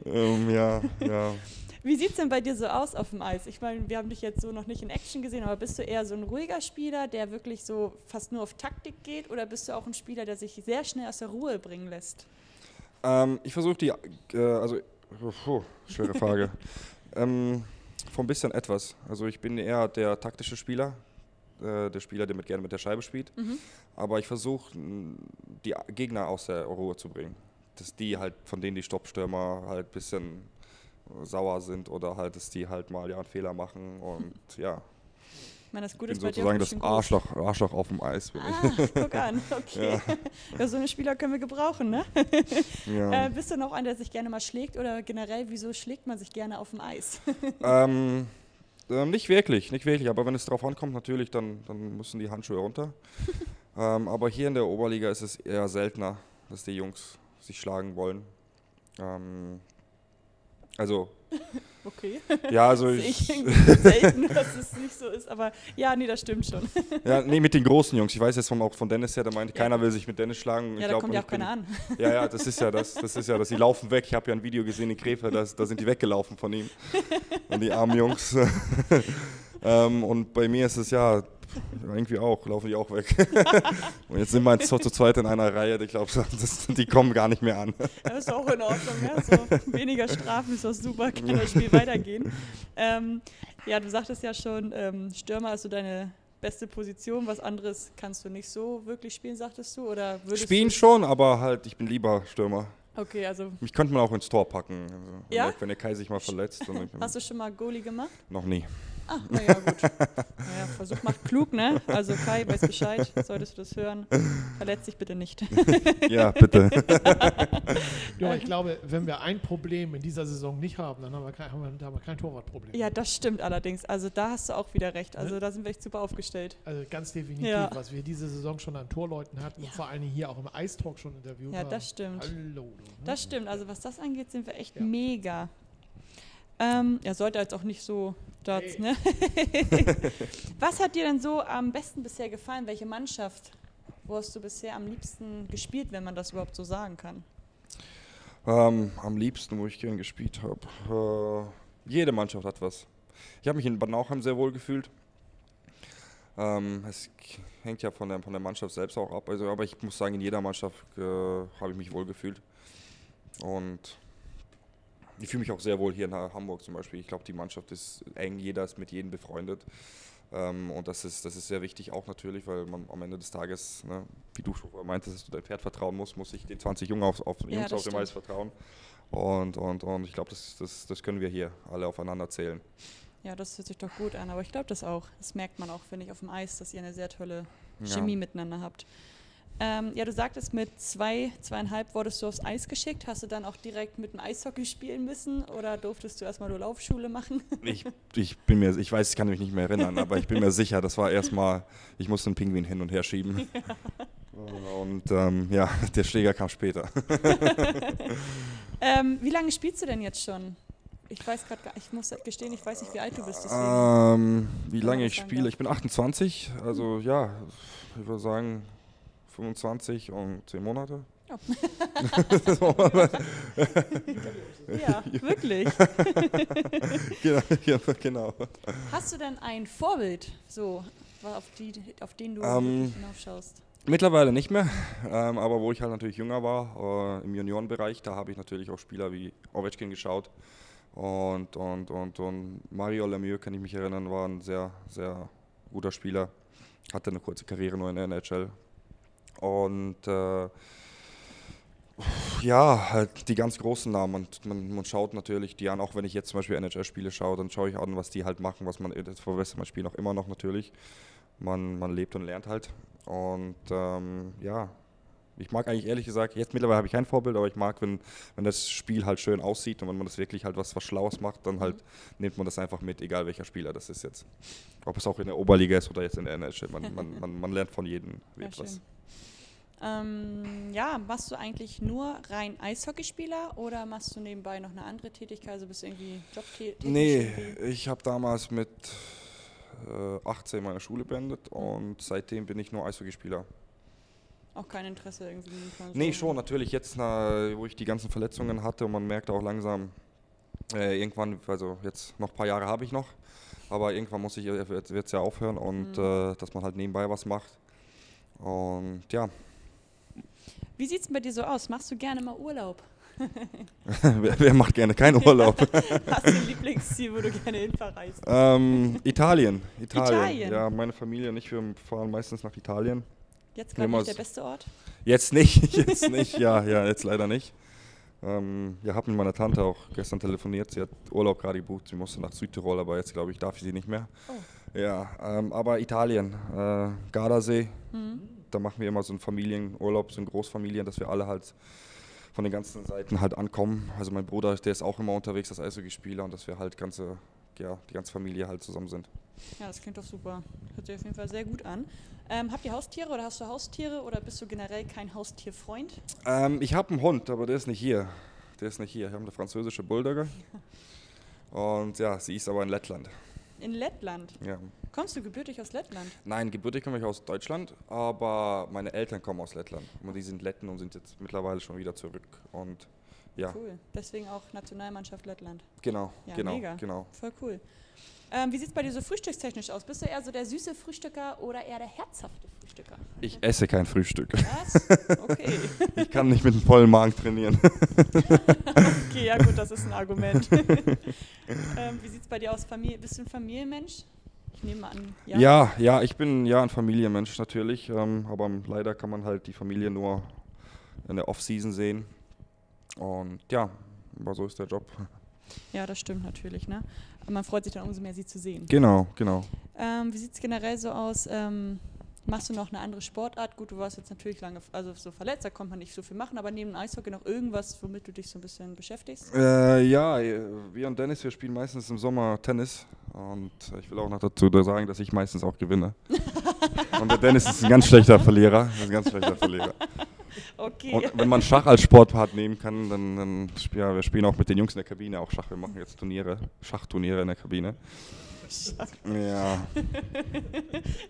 um, ja, ja. Wie sieht es denn bei dir so aus auf dem Eis? Ich meine, wir haben dich jetzt so noch nicht in Action gesehen, aber bist du eher so ein ruhiger Spieler, der wirklich so fast nur auf Taktik geht, oder bist du auch ein Spieler, der sich sehr schnell aus der Ruhe bringen lässt? Ähm, ich versuche die, äh, also, oh, schwere Frage. ähm, von bisschen etwas. Also ich bin eher der taktische Spieler, äh, der Spieler, der mit, gerne mit der Scheibe spielt. Mhm. Aber ich versuche, die Gegner aus der Ruhe zu bringen. Dass die halt, von denen die Stoppstürmer halt ein bisschen sauer sind oder halt, dass die halt mal ja einen Fehler machen und ja. Ich meine, das Gute ist sozusagen das Arschloch, Arschloch auf dem Eis bin ah, ich. guck an, okay. Ja. ja. so eine Spieler können wir gebrauchen, ne? Ja. Äh, bist du noch einer, der sich gerne mal schlägt oder generell, wieso schlägt man sich gerne auf dem Eis? ähm, äh, nicht wirklich, nicht wirklich, aber wenn es darauf ankommt, natürlich, dann, dann müssen die Handschuhe runter. ähm, aber hier in der Oberliga ist es eher seltener, dass die Jungs sich schlagen wollen. Ähm, also. Okay. Ja, also ich. selten, dass es nicht so ist, aber ja, nee, das stimmt schon. Ja, nee, mit den großen Jungs. Ich weiß jetzt von, auch von Dennis her, der meint, ja. keiner will sich mit Dennis schlagen. Ja, ich da glaub, kommt ja auch keiner an. Ja, ja, das ist ja das. Das ist ja das. Die laufen weg. Ich habe ja ein Video gesehen in Krefeld, da, da sind die weggelaufen von ihm. Und die armen Jungs. ähm, und bei mir ist es ja, irgendwie auch, laufen die auch weg. und jetzt sind wir jetzt zu zweit in einer Reihe, ich glaube, die kommen gar nicht mehr an. Das ist auch in Ordnung, ja? so, weniger Strafen ist doch super, kann das Spiel weitergehen. Ähm, ja, du sagtest ja schon, ähm, Stürmer ist so deine beste Position, was anderes kannst du nicht so wirklich spielen, sagtest du? Oder spielen schon, aber halt, ich bin lieber Stürmer. Okay, also. Mich könnte man auch ins Tor packen. Also, ja? wenn der Kai sich mal verletzt. Hast du schon mal Goalie gemacht? Noch nie. Ah, naja, gut. Naja, Versuch macht klug, ne? Also Kai, weiß Bescheid, solltest du das hören. Verletz dich bitte nicht. ja, bitte. ja, ich glaube, wenn wir ein Problem in dieser Saison nicht haben, dann haben wir kein, haben wir, haben wir kein Torwartproblem. Ja, das stimmt allerdings. Also da hast du auch wieder recht. Also ne? da sind wir echt super aufgestellt. Also ganz definitiv, ja. was wir diese Saison schon an Torleuten hatten ja. und vor allen Dingen hier auch im Eistalk schon interviewt haben. Ja, das stimmt. Hallo. Ne? Das stimmt. Also was das angeht, sind wir echt ja. mega. Ähm, ja, sollte jetzt auch nicht so Sportarts. Ne? Was hat dir denn so am besten bisher gefallen? Welche Mannschaft? Wo hast du bisher am liebsten gespielt, wenn man das überhaupt so sagen kann? Ähm, am liebsten, wo ich gern gespielt habe. Äh, jede Mannschaft hat was. Ich habe mich in Bad Nauheim sehr wohl gefühlt. Ähm, es hängt ja von der, von der Mannschaft selbst auch ab. Also, aber ich muss sagen, in jeder Mannschaft äh, habe ich mich wohl gefühlt. Und ich fühle mich auch sehr wohl hier in Hamburg zum Beispiel. Ich glaube, die Mannschaft ist eng, jeder ist mit jedem befreundet. Ähm, und das ist, das ist sehr wichtig auch natürlich, weil man am Ende des Tages, ne, wie du schon meintest, dass du dein Pferd vertrauen musst, muss ich den 20 Jungen auf, auf, Ja, Jungs auf dem. Eis vertrauen. Und, und, und ich glaube, das, das, das können wir hier alle aufeinander zählen. Ja, das hört sich doch gut an, aber ich glaube das auch. Das merkt man auch, finde ich, auf dem Eis, dass ihr eine sehr tolle Ja. Chemie miteinander habt. Ähm, ja, du sagtest, mit zwei, zweieinhalb wurdest du aufs Eis geschickt. Hast du dann auch direkt mit dem Eishockey spielen müssen oder durftest du erstmal nur Laufschule machen? Ich, ich bin mir, ich weiß, ich kann mich nicht mehr erinnern, aber ich bin mir sicher, das war erstmal, ich musste einen Pinguin hin und her schieben. Und ähm, ja, der Schläger kam später. ähm, wie lange spielst du denn jetzt schon? Ich weiß gerade gar ich muss gestehen, ich weiß nicht, wie alt du bist. Ähm, wie lange ich spiele? Ich bin 28, also ja, ich würde sagen 25 und 10 Monate. ja, wirklich. genau, ja, genau. Hast du denn ein Vorbild, so, auf, die, auf den du Ähm, hinaufschaust? Mittlerweile nicht mehr, ähm, aber wo ich halt natürlich jünger war, äh, im Juniorenbereich, da habe ich natürlich auch Spieler wie Ovechkin geschaut. Und, und, und, und Mario Lemieux, kann ich mich erinnern, war ein sehr, sehr guter Spieler. Hatte eine kurze Karriere nur in der NHL. Und äh, ja, halt die ganz großen Namen. Und man, man schaut natürlich die an, auch wenn ich jetzt zum Beispiel NHL-Spiele schaue, dann schaue ich an, was die halt machen, was man, das verbessert man Spiel auch immer noch natürlich. Man, man lebt und lernt halt. Und ähm, ja, ich mag eigentlich ehrlich gesagt, jetzt mittlerweile habe ich kein Vorbild, aber ich mag, wenn, wenn das Spiel halt schön aussieht und wenn man das wirklich halt was, was Schlaues macht, dann halt nimmt man das einfach mit, egal welcher Spieler das ist jetzt. Ob es auch in der Oberliga ist oder jetzt in der NHL. Man, man, man, man lernt von jedem Ja, etwas. schön. Ähm, ja, machst du eigentlich nur rein Eishockeyspieler oder machst du nebenbei noch eine andere Tätigkeit? Also bist du irgendwie Jobtätig? Nee, ich habe damals mit äh, 18 meine Schule beendet und seitdem bin ich nur Eishockeyspieler. Auch kein Interesse irgendwie? Nee, schon, natürlich jetzt, na, wo ich die ganzen Verletzungen hatte und man merkt auch langsam, äh, irgendwann, also jetzt noch ein paar Jahre habe ich noch, aber irgendwann muss ich, wird es ja aufhören und Mhm. äh, dass man halt nebenbei was macht. Und ja, Wie sieht es bei dir so aus? Machst du gerne mal Urlaub? wer, wer macht gerne keinen Urlaub? Hast du ein Lieblingsziel, wo du gerne hin verreist? ähm, Italien, Italien. Italien? Ja, meine Familie und ich, wir fahren meistens nach Italien. Jetzt gerade nicht der beste Ort? Jetzt nicht, jetzt nicht, ja, ja, jetzt leider nicht. Ähm, ja, habe mit meiner Tante auch gestern telefoniert. Sie hat Urlaub gerade gebucht. Sie musste nach Südtirol, aber jetzt glaube ich, darf ich sie nicht mehr. Oh. Ja, ähm, aber Italien, äh, Gardasee, Mhm. Da machen wir immer so einen Familienurlaub, so einen Großfamilien, dass wir alle halt von den ganzen Seiten halt ankommen. Also mein Bruder, der ist auch immer unterwegs als Eishockeyspieler und dass wir halt ganze, ja, die ganze Familie halt zusammen sind. Ja, das klingt doch super. Hört sich auf jeden Fall sehr gut an. Ähm, habt ihr Haustiere oder hast du Haustiere oder bist du generell kein Haustierfreund? Ähm, ich habe einen Hund, aber der ist nicht hier. Der ist nicht hier. Wir haben eine französische Bulldogge. Und ja, sie ist aber in Lettland. In Lettland. Ja. Kommst du gebürtig aus Lettland? Nein, gebürtig komme ich aus Deutschland, aber meine Eltern kommen aus Lettland. Und die sind Letten und sind jetzt mittlerweile schon wieder zurück. Und ja, Cool. Deswegen auch Nationalmannschaft Lettland. genau, Ja, genau, mega. genau. Voll cool. Ähm, wie sieht es bei dir so frühstückstechnisch aus? Bist du eher so der süße Frühstücker oder eher der herzhafte Frühstücker? Ich esse kein Frühstück. Was? Okay. Ich kann nicht mit einem vollen Magen trainieren. okay, ja gut, das ist ein Argument. ähm, wie sieht es bei dir aus? Familie, bist du ein Familienmensch? Ich nehme mal an, ja. Ja, ja, ich bin ja ein Familienmensch natürlich, ähm, aber leider kann man halt die Familie nur in der Off-Season sehen. Und ja, aber so ist der Job. Ja, das stimmt natürlich. Ne? Aber man freut sich dann umso mehr, sie zu sehen. Genau, genau. Ähm, wie sieht es generell so aus? Ähm, machst du noch eine andere Sportart? Gut, du warst jetzt natürlich lange also so verletzt, da konnte man nicht so viel machen, aber neben dem Eishockey noch irgendwas, womit du dich so ein bisschen beschäftigst? Äh, ja, wir und Dennis, wir spielen meistens im Sommer Tennis. Und ich will auch noch dazu sagen, dass ich meistens auch gewinne. und der Dennis ist ein ganz schlechter Verlierer. Ist ein ganz schlechter Verlierer. Okay. Und wenn man Schach als Sportpart nehmen kann, dann, dann ja, wir spielen auch mit den Jungs in der Kabine auch Schach. Wir machen jetzt Turniere, Schachturniere in der Kabine. Ja.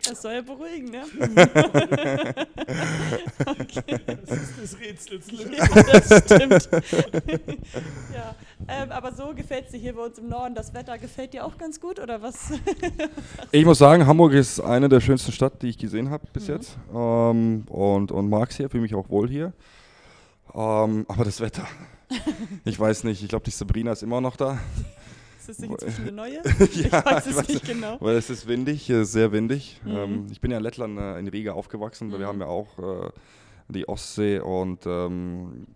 Das soll ja beruhigen, ne? Das ist Lösung. ja, das stimmt. ja, ähm, aber so gefällt es dir hier bei uns im Norden. Das Wetter gefällt dir auch ganz gut, oder was? Ich muss sagen, Hamburg ist eine der schönsten Städte, die ich gesehen habe bis Mhm. jetzt. Ähm, und und mag es hier, fühle mich auch wohl hier. Ähm, aber das Wetter. Ich weiß nicht, ich glaube, die Sabrina ist immer noch da. Ist das nicht inzwischen eine neue? Ja, ich weiß ich es weiß nicht genau. Weil es ist windig, äh, sehr windig. Mhm. Ähm, ich bin ja in Lettland äh, in Riga aufgewachsen, weil wir Mhm. haben ja auch äh, die Ostsee und, ähm,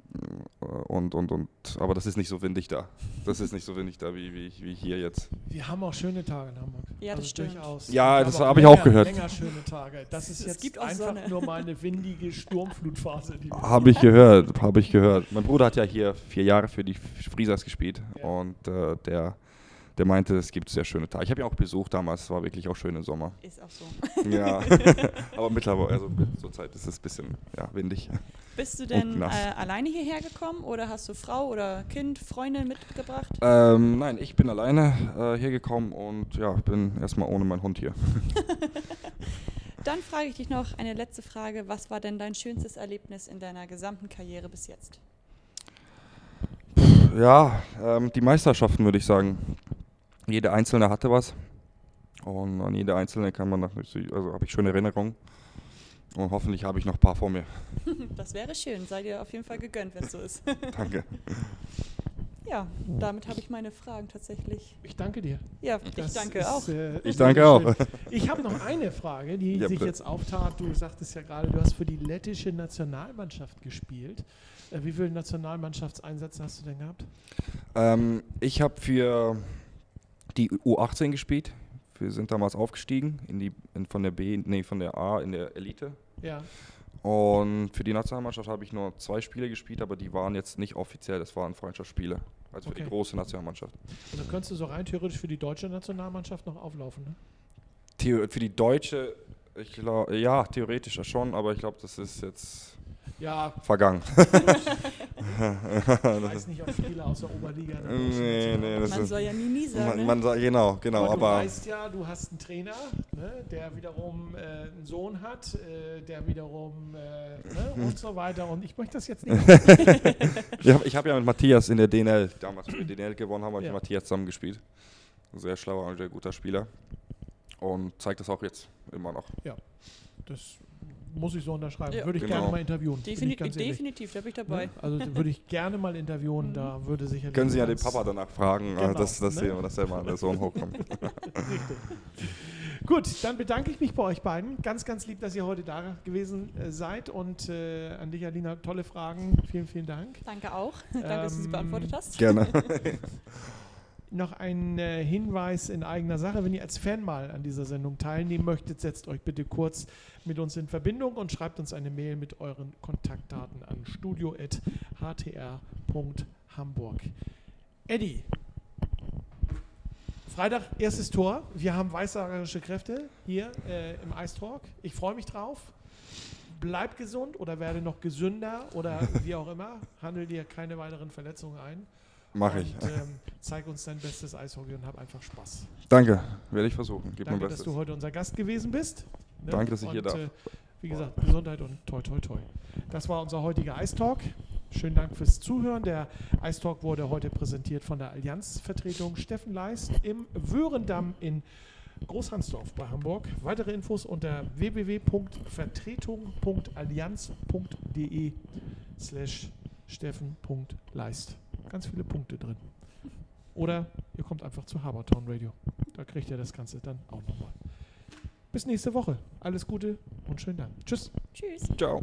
äh, und, und, und, aber das ist nicht so windig da. Das ist nicht so windig da wie, wie, wie hier jetzt. Wir haben auch schöne Tage in Hamburg. Ja, das stimmt. Durchaus. Ja, Wir das habe ich auch gehört. Länger schöne Tage. Das ist Es jetzt gibt einfach Sonne. nur mal eine windige Sturmflutphase. Die wir Habe ich gehört, habe ich gehört. Mein Bruder hat ja hier vier Jahre für die Friesers gespielt Ja. und äh, der, der meinte, es gibt sehr schöne Tage. Ich habe ihn auch besucht damals, es war wirklich auch schön im Sommer. Ist auch so. Ja, aber mittlerweile, also zur Zeit ist es ein bisschen ja, windig. Bist du denn äh, alleine hierher gekommen oder hast du Frau oder Kind, Freundin mitgebracht? Ähm, nein, ich bin alleine äh, hier gekommen und ja, bin erstmal ohne meinen Hund hier. Dann frage ich dich noch eine letzte Frage. Was war denn dein schönstes Erlebnis in deiner gesamten Karriere bis jetzt? Ja, ähm, die Meisterschaften würde ich sagen. Jede einzelne hatte was. Und an jede einzelne kann man natürlich, also habe ich schöne Erinnerungen. Und hoffentlich habe ich noch ein paar vor mir. Das wäre schön. Sei dir auf jeden Fall gegönnt, wenn es so ist. Danke. ja, damit habe ich meine Fragen tatsächlich. Ich danke dir. Ja, ich Das danke ist, auch. äh, Ich danke auch. Ich habe noch eine Frage, die Ja, sich jetzt auftat. Du sagtest ja gerade, du hast für die lettische Nationalmannschaft gespielt. Äh, Wie viele Nationalmannschaftseinsätze hast du denn gehabt? Ähm, ich habe für die U18 gespielt. Wir sind damals aufgestiegen in die, in, von der B, nee, von der A in der Elite. Ja. Und für die Nationalmannschaft habe ich nur zwei Spiele gespielt, aber die waren jetzt nicht offiziell, das waren Freundschaftsspiele. Also für Okay. die große Nationalmannschaft. Und dann könntest du so rein theoretisch für die deutsche Nationalmannschaft noch auflaufen, ne? Theo für die deutsche, ich glaube, ja, theoretisch ja schon, aber ich glaube, das ist jetzt Ja, vergangen. ich weiß nicht, ob Spieler aus der Oberliga. in der Nee, nee, das Man soll ja nie, nie sagen. man, ne? man, sa- genau, genau, Aber du aber weißt ja, du hast einen Trainer, ne, der wiederum äh, einen Sohn hat, äh, der wiederum äh, ne, und so weiter. Und ich möchte das jetzt nicht. ich habe ich hab ja mit Matthias in der DNL, damals wir die DNL gewonnen haben, habe ich Ja. mit Matthias zusammen gespielt. Ein sehr schlauer und sehr guter Spieler. Und zeigt das auch jetzt immer noch. Das muss ich so unterschreiben. Ja. würde ich Genau. gerne mal interviewen. Defini definitiv, da bin ich dabei. Ne? Also würde ich gerne mal interviewen. Mhm. Da würde sicherlich. Können Sie ja den Papa danach fragen, äh, Genau, dass, dass, ne? der, dass der mal der Sohn hochkommt. Richtig. Gut, dann bedanke ich mich bei euch beiden. Ganz, ganz lieb, dass ihr heute da gewesen äh, seid. Und äh, an dich, Alina, tolle Fragen. Vielen, vielen Dank. Danke auch. Danke, dass du sie Ähm, beantwortet hast. Gerne. Noch ein äh, Hinweis in eigener Sache. Wenn ihr als Fan mal an dieser Sendung teilnehmen möchtet, setzt euch bitte kurz mit uns in Verbindung und schreibt uns eine Mail mit euren Kontaktdaten an studio.htr.hamburg. Eddie, Freitag erstes Tor. Wir haben weißsagerische Kräfte hier äh, im Ice Talk. Ich freue mich drauf. Bleib gesund oder werde noch gesünder oder wie auch immer. Handel dir keine weiteren Verletzungen ein. Mache ich. Und, ähm, zeig uns dein bestes Eishockey und hab einfach Spaß. Danke, werde ich versuchen. Gib Danke, dass du heute unser Gast gewesen bist. ne? Danke, dass ich und, hier darf. Äh, wie gesagt, Gesundheit und toi toi toi. Das war unser heutiger Eistalk. Schönen Dank fürs Zuhören. Der Eistalk wurde heute präsentiert von der Allianzvertretung Steffen Leist im Wörendamm in Großhansdorf bei Hamburg. Weitere Infos unter www.vertretung.allianz.de slash steffen.leist. Ganz viele Punkte drin. Oder ihr kommt einfach zu Habertown Radio. Da kriegt ihr das Ganze dann auch nochmal. Bis nächste Woche. Alles Gute und schönen Dank. Tschüss. Tschüss. Ciao.